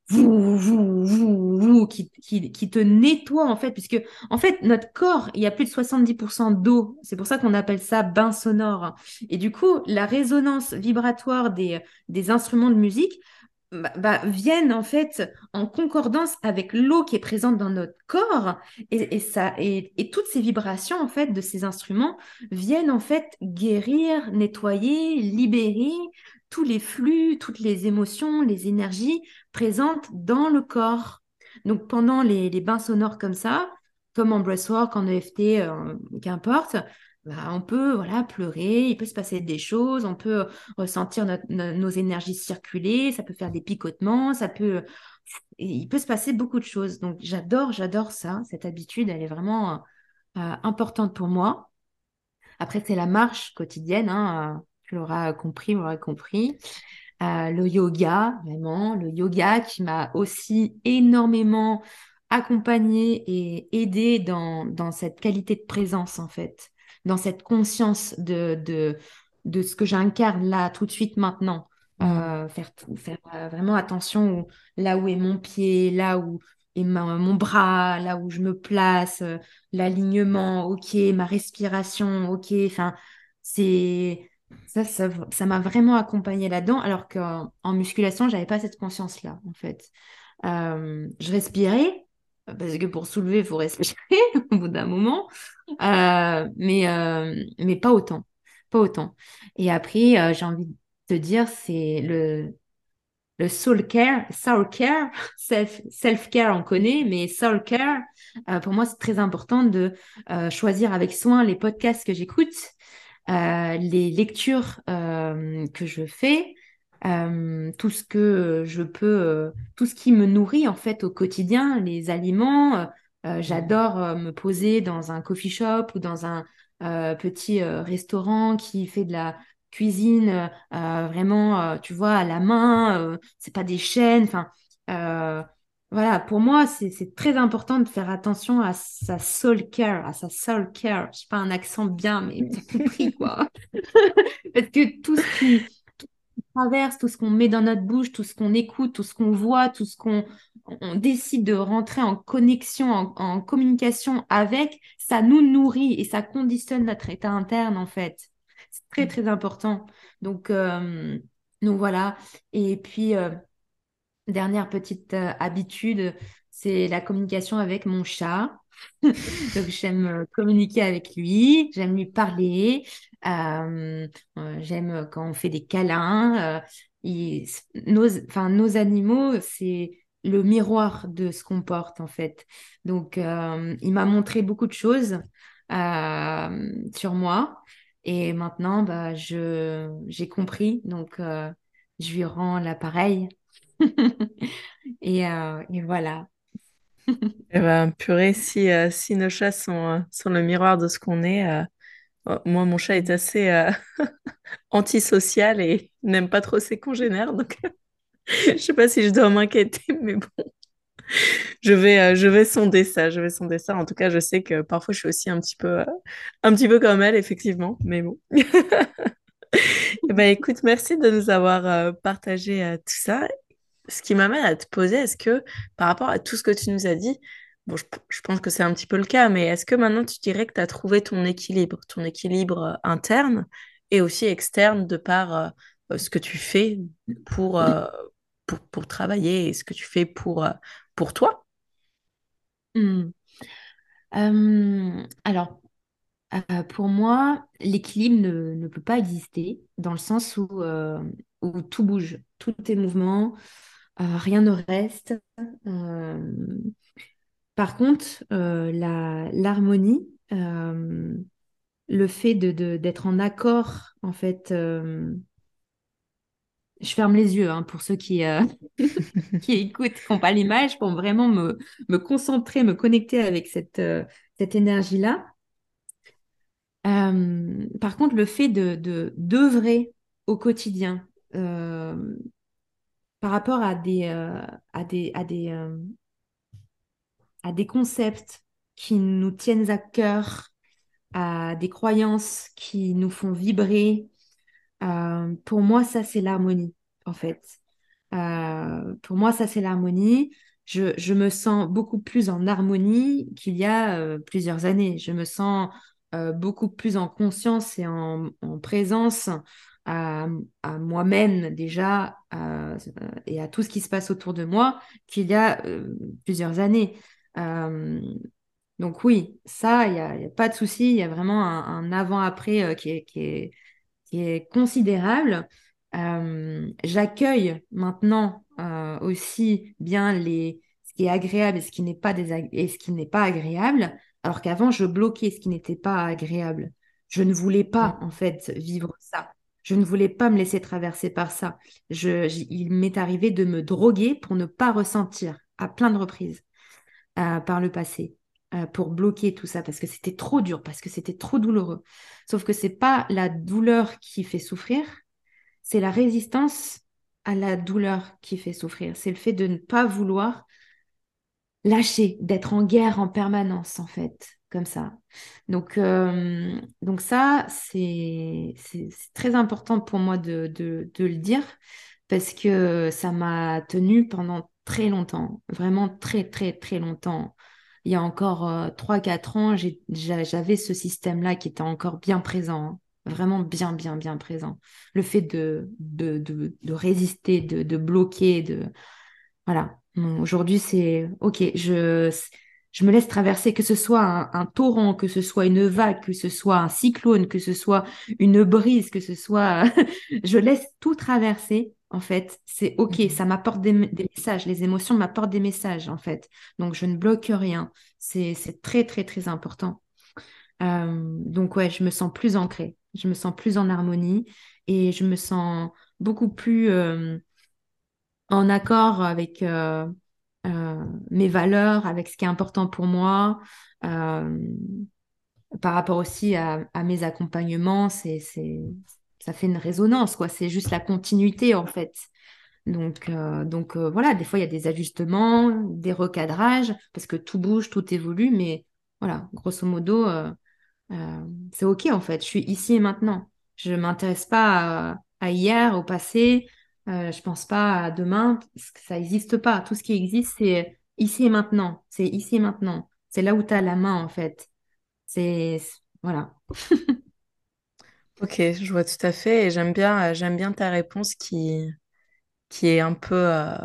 vous, vous, vous, vous, qui, qui, qui, te nettoient, en fait, puisque, en fait, notre corps, il y a plus de 70% d'eau. C'est pour ça qu'on appelle ça bain sonore. Et du coup, la résonance vibratoire des, des instruments de musique, bah, bah, viennent en fait en concordance avec l'eau qui est présente dans notre corps et, ça et, toutes ces vibrations en fait de ces instruments viennent en fait guérir, nettoyer, libérer tous les flux, toutes les émotions, les énergies présentes dans le corps. Donc pendant les, bains sonores comme ça, comme en breathwork, en EFT, euh, qu'importe, bah, on peut voilà pleurer, il peut se passer des choses, on peut ressentir nos énergies circuler, ça peut faire des picotements, ça peut, il peut se passer beaucoup de choses. Donc j'adore, j'adore ça, cette habitude, elle est vraiment euh, importante pour moi. Après c'est la marche quotidienne, hein, tu l'auras compris, vous l'aurez compris. Euh, le yoga, vraiment, le yoga qui m'a aussi énormément accompagné et aidé dans, dans cette qualité de présence en fait dans cette conscience de, de, de ce que j'incarne là, tout de suite, maintenant. Mmh. Euh, faire faire euh, vraiment attention là où est mon pied, là où est mon bras, là où je me place, euh, l'alignement, ok, ma respiration, ok. Enfin, c'est ça, ça, m'a vraiment accompagné là-dedans, alors qu'en en musculation, j'avais pas cette conscience-là, en fait. je respirais, parce que pour soulever, il faut respirer au bout d'un moment, euh, mais, euh, mais pas autant, pas autant. Et après, euh, j'ai envie de te dire, c'est le, le soul care, soul care, self, self care on connaît, mais soul care, pour moi, c'est très important de choisir avec soin les podcasts que j'écoute, les lectures que je fais, euh, tout ce que je peux, euh, tout ce qui me nourrit en fait au quotidien, les aliments. Euh, j'adore me poser dans un coffee shop ou dans un petit restaurant qui fait de la cuisine vraiment, tu vois, à la main. c'est pas des chaînes. Enfin, voilà. Pour moi, c'est très important de faire attention à sa soul care, à sa soul care. Je pas un accent bien, mais t'as compris quoi. Parce que tout ce qui traverse, tout ce qu'on met dans notre bouche, tout ce qu'on écoute, tout ce qu'on voit, tout ce qu'on on décide de rentrer en connexion, en, communication avec, ça nous nourrit et ça conditionne notre état interne en fait. C'est très mm. très important. Donc, euh, voilà. Et puis, euh, dernière petite euh, habitude, c'est la communication avec mon chat. Donc j'aime communiquer avec lui, j'aime lui parler, euh, euh, j'aime quand on fait des câlins. Euh, nos, nos animaux, c'est le miroir de ce qu'on porte en fait. Donc, euh, il m'a montré beaucoup de choses euh, sur moi. Et maintenant, bah, j'ai compris. Donc, euh, je lui rends l'appareil. et, et, voilà. Eh ben, purée, si, si nos chats sont, sont le miroir de ce qu'on est, moi, mon chat est assez antisocial et n'aime pas trop ses congénères. Donc, je sais pas si je dois m'inquiéter, mais bon. Je vais, euh, je vais sonder ça, je vais sonder ça. En tout cas, je sais que parfois je suis aussi un petit peu, euh, un petit peu comme elle, effectivement, mais bon. Eh ben, écoute, merci de nous avoir euh, partagé tout ça. Ce qui m'amène à te poser, est-ce que par rapport à tout ce que tu nous as dit, bon, je, je pense que c'est un petit peu le cas, mais est-ce que maintenant tu dirais que tu as trouvé ton équilibre, ton équilibre interne et aussi externe de par ce que tu fais pour, pour, pour, travailler et ce que tu fais pour, pour toi? Euh, Alors, euh, pour moi, l'équilibre ne, ne, peut pas exister dans le sens où, euh, où tout bouge, tout est mouvement, rien ne reste. Par contre, l'harmonie, le fait d'être en accord, en fait, je ferme les yeux hein, pour ceux qui, euh, qui écoutent, qui n'ont pas l'image, pour vraiment me, concentrer, me connecter avec cette, euh, énergie-là. Euh, par contre, le fait de, d'œuvrer au quotidien par rapport à des, à des concepts qui nous tiennent à cœur, à des croyances qui nous font vibrer, euh, pour moi, ça, c'est l'harmonie, en fait. Euh, pour moi, ça, c'est l'harmonie. Je, me sens beaucoup plus en harmonie qu'il y a euh, plusieurs années. Je me sens beaucoup plus en conscience et en, en présence à moi-même déjà et à tout ce qui se passe autour de moi qu'il y a plusieurs années. Donc oui, ça, il n'y a, a, pas de souci. Il y a vraiment un, un avant-après qui est, qui est qui est considérable. Euh, j'accueille maintenant euh, aussi bien les, ce qui est agréable et ce qui n'est pas, et ce qui n'est pas agréable, alors qu'avant, je bloquais ce qui n'était pas agréable. Je ne voulais pas, en fait, vivre ça. Je ne voulais pas me laisser traverser par ça. Je, il m'est arrivé de me droguer pour ne pas ressentir à plein de reprises euh, par le passé. Euh, pour bloquer tout ça parce que c'était trop dur, parce que c'était trop douloureux. Sauf que c'est pas la douleur qui fait souffrir, c'est la résistance à la douleur qui fait souffrir. C'est le fait de ne pas vouloir lâcher, d'être en guerre en permanence en fait, comme ça. Donc, euh, donc ça, c'est très important pour moi de, de, de le dire parce que ça m'a tenu pendant très longtemps, vraiment très très très longtemps il y a encore 3-4 euh, ans, j'avais ce système-là qui était encore bien présent, hein. vraiment bien, bien, bien présent. Le fait de, de, de, résister, de, de, bloquer, de... Voilà. Aujourd'hui, c'est OK, je, je me laisse traverser, que ce soit un, torrent, que ce soit une vague, que ce soit un cyclone, que ce soit une brise, que ce soit... je laisse tout traverser en fait. C'est OK, mhm. ça m'apporte des, messages. Les émotions m'apportent des messages, en fait. Donc, je ne bloque rien. C'est très, très, très important. Euh, donc, ouais, je me sens plus ancrée. Je me sens plus en harmonie et je me sens beaucoup plus euh, en accord avec euh, mes valeurs, avec ce qui est important pour moi. par rapport aussi à, à mes accompagnements, c'est ça fait une résonance, quoi. C'est juste la continuité, en fait. Donc, euh, donc euh, voilà, des fois, il y a des ajustements, des recadrages, parce que tout bouge, tout évolue, mais voilà, grosso modo, euh, c'est OK, en fait. Je suis ici et maintenant. Je ne m'intéresse pas à, hier, au passé. je ne pense pas à demain, que ça n'existe pas. Tout ce qui existe, c'est ici et maintenant. C'est ici et maintenant. C'est là où tu as la main, en fait. C'est... Voilà. Ok, je vois tout à fait et j'aime bien, euh, j'aime bien ta réponse qui, qui est un peu euh,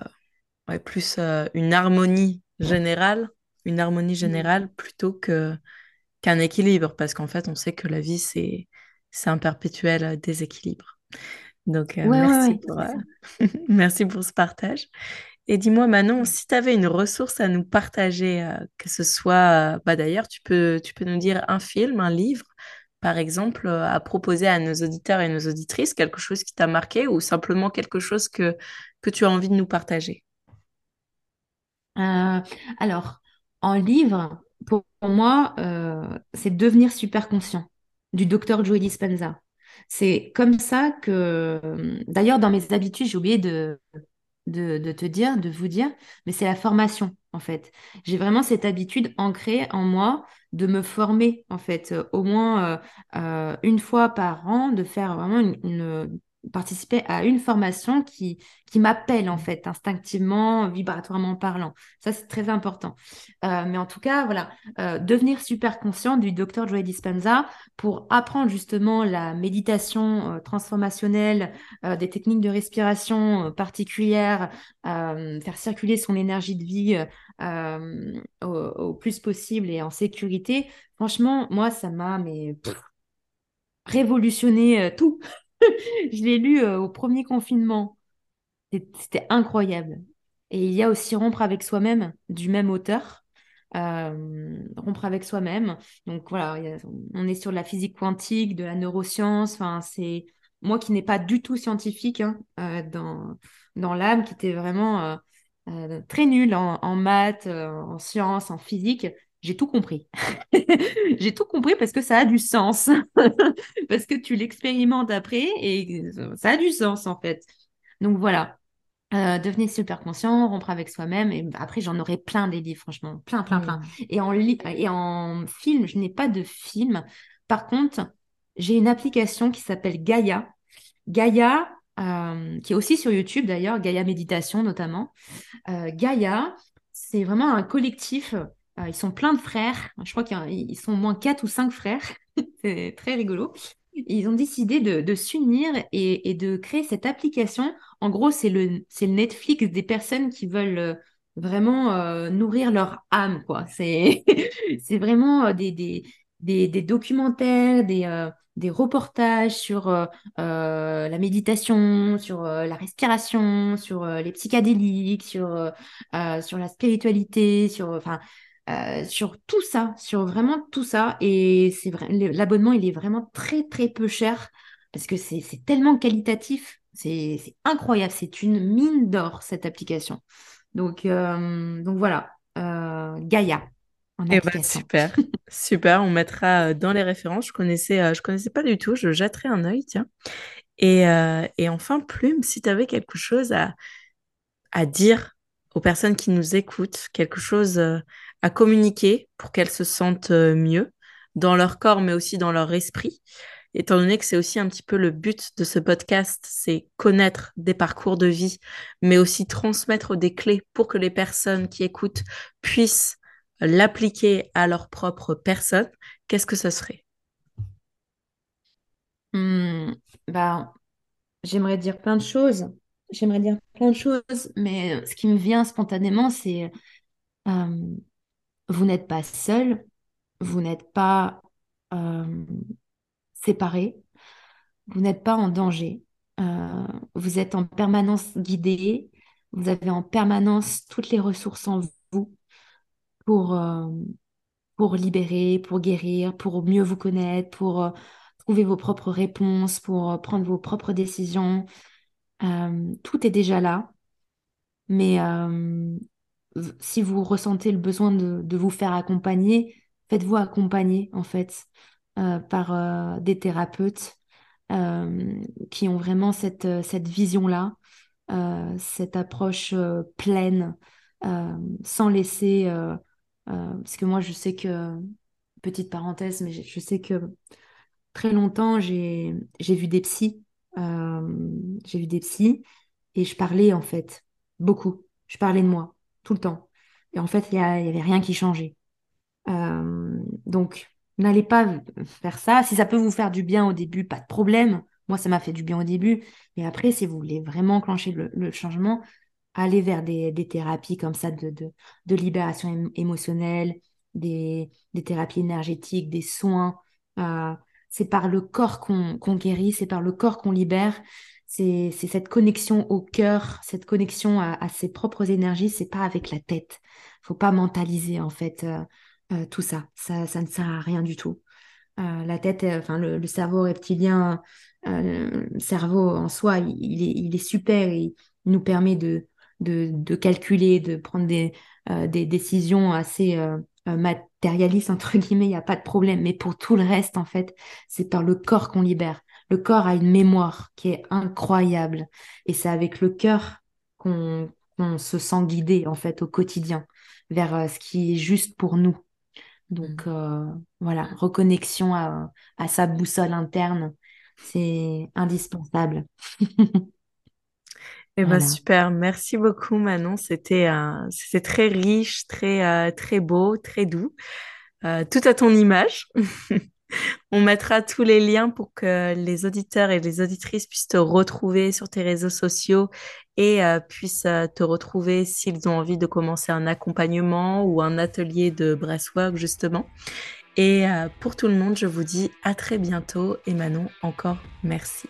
plus euh, une harmonie générale, une harmonie générale plutôt que qu'un équilibre parce qu'en fait on sait que la vie c'est c'est un perpétuel déséquilibre. Donc, merci, pour, merci pour ce partage. Et dis-moi Manon, si tu avais une ressource à nous partager, que ce soit, bah d'ailleurs, tu peux, tu peux nous dire un film, un livre, par exemple, à proposer à nos auditeurs et nos auditrices, quelque chose qui t'a marqué ou simplement quelque chose que, que tu as envie de nous partager? alors, en livre, pour moi, euh, c'est devenir super conscient du docteur Joe Dispenza. C'est comme ça que, d'ailleurs, dans mes habitudes, j'ai oublié de, de, te dire, de vous dire, mais c'est la formation, en fait. J'ai vraiment cette habitude ancrée en moi de me former, en fait, au moins euh, une fois par an, de faire vraiment une participer à une formation qui, qui m'appelle en fait instinctivement, vibratoirement parlant. Ça, c'est très important. Euh, mais en tout cas, voilà, euh, devenir super conscient du docteur Joe Dispenza pour apprendre justement la méditation euh, transformationnelle, des techniques de respiration particulières, faire circuler son énergie de vie au, plus possible et en sécurité. Franchement, moi, ça m'a mais révolutionné tout. je l'ai lu euh, au premier confinement. C'était incroyable. Et il y a aussi Rompre avec soi-même du même auteur. Euh, rompre avec soi-même. Donc voilà, on est sur de la physique quantique, de la neuroscience. Enfin, c'est moi qui n'ai pas du tout scientifique hein, euh, dans, dans l'âme, qui était vraiment très nul en, en maths, en sciences, en physique j'ai tout compris. j'ai tout compris parce que ça a du sens. parce que tu l'expérimentes après et ça a du sens en fait. Donc voilà. Euh, devenez super conscient, rompre avec soi-même. Et après, j'en aurai plein des livres, franchement. Plein, plein, plein. Et en, et en film, je n'ai pas de film. Par contre, j'ai une application qui s'appelle Gaia. Gaia, euh, qui est aussi sur YouTube d'ailleurs, Gaia Méditation notamment. Euh, Gaia, c'est vraiment un collectif euh, ils sont plein de frères. Je crois qu'ils sont au moins quatre ou cinq frères. c'est très rigolo. ils ont décidé de, s'unir et, de créer cette application. En gros, c'est le, le Netflix des personnes qui veulent euh, vraiment euh, nourrir leur âme. quoi. C'est vraiment des, des, des, documentaires, des, des reportages sur la méditation, sur la respiration, sur les psychédéliques, sur, sur la spiritualité, sur... Enfin, euh, sur tout ça, sur vraiment tout ça. Et c'est vrai, l'abonnement, il est vraiment très, très peu cher parce que c'est tellement qualitatif. C'est incroyable. C'est une mine d'or, cette application. Donc, euh, donc voilà, euh, Gaïa. Eh ben, super, super. On mettra dans les références. Je connaissais, je connaissais pas du tout. Je jetterai un œil, tiens. Et, et enfin, Plume, si tu avais quelque chose à, à dire aux personnes qui nous écoutent, quelque chose à communiquer pour qu'elles se sentent euh, mieux dans leur corps, mais aussi dans leur esprit. Étant donné que c'est aussi un petit peu le but de ce podcast, c'est connaître des parcours de vie, mais aussi transmettre des clés pour que les personnes qui écoutent puissent l'appliquer à leur propre personne, qu'est-ce que ce serait? Hmm, bah, J'aimerais dire plein de choses. J'aimerais dire plein de choses, mais ce qui me vient spontanément, c'est euh, vous n'êtes pas seul, vous n'êtes pas euh, séparé, vous n'êtes pas en danger, euh, vous êtes en permanence guidé, vous avez en permanence toutes les ressources en vous pour, euh, pour libérer, pour guérir, pour mieux vous connaître, pour trouver vos propres réponses, pour prendre vos propres décisions. tout est déjà là, mais si vous ressentez le besoin de, vous faire accompagner, faites-vous accompagner en fait euh, par euh, des thérapeutes euh, qui ont vraiment cette, cette vision-là, cette approche pleine, sans laisser... parce que moi, je sais que, petite parenthèse, mais je, sais que très longtemps, j'ai vu des psys. j'ai vu des psys et je parlais en fait beaucoup. Je parlais de moi tout le temps. Et en fait, il n'y avait rien qui changeait. Euh, donc, n'allez pas faire ça. Si ça peut vous faire du bien au début, pas de problème. Moi, ça m'a fait du bien au début. Mais après, si vous voulez vraiment enclencher le, changement, allez vers des, thérapies comme ça de, libération émotionnelle, des, thérapies énergétiques, des soins. Euh, c'est par le corps qu'on guérit, c'est par le corps qu'on libère. C'est cette connexion au cœur, cette connexion à, ses propres énergies, c'est pas avec la tête. Faut pas mentaliser en fait euh, euh, tout ça. ça. Ne sert à rien du tout. Euh, la tête, enfin le, cerveau reptilien, le cerveau en soi, il, est, super. il nous permet de, de, de, calculer, de prendre des, des décisions assez matérialistes entre guillemets. Il n'y a pas de problème. Mais pour tout le reste, en fait, c'est par le corps qu'on libère. Le corps a une mémoire qui est incroyable. Et c'est avec le cœur qu'on se sent guidé, en fait, au quotidien, vers euh, ce qui est juste pour nous. Donc, mmh. euh, voilà, reconnexion à, sa boussole interne, c'est indispensable. Eh ben super, merci beaucoup Manon. C'était c'était très riche, très euh, très beau, très doux, tout à ton image. On mettra tous les liens pour que les auditeurs et les auditrices puissent te retrouver sur tes réseaux sociaux et euh, puissent euh, te retrouver s'ils ont envie de commencer un accompagnement ou un atelier de breathwork justement. Et euh, pour tout le monde, je vous dis à très bientôt et Manon, encore merci.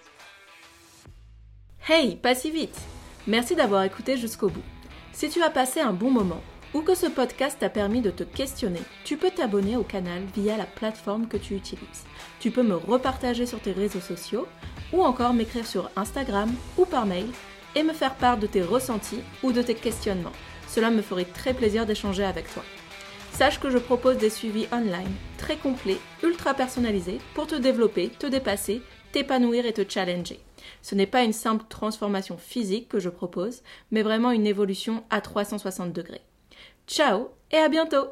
Hey, pas si vite Merci d'avoir écouté jusqu'au bout. Si tu as passé un bon moment, ou que ce podcast t'a permis de te questionner, tu peux t'abonner au canal via la plateforme que tu utilises. Tu peux me repartager sur tes réseaux sociaux ou encore m'écrire sur Instagram ou par mail et me faire part de tes ressentis ou de tes questionnements. Cela me ferait très plaisir d'échanger avec toi. Sache que je propose des suivis online très complets, ultra personnalisés pour te développer, te dépasser, t'épanouir et te challenger. Ce n'est pas une simple transformation physique que je propose, mais vraiment une évolution à 360 degrés. Ciao et à bientôt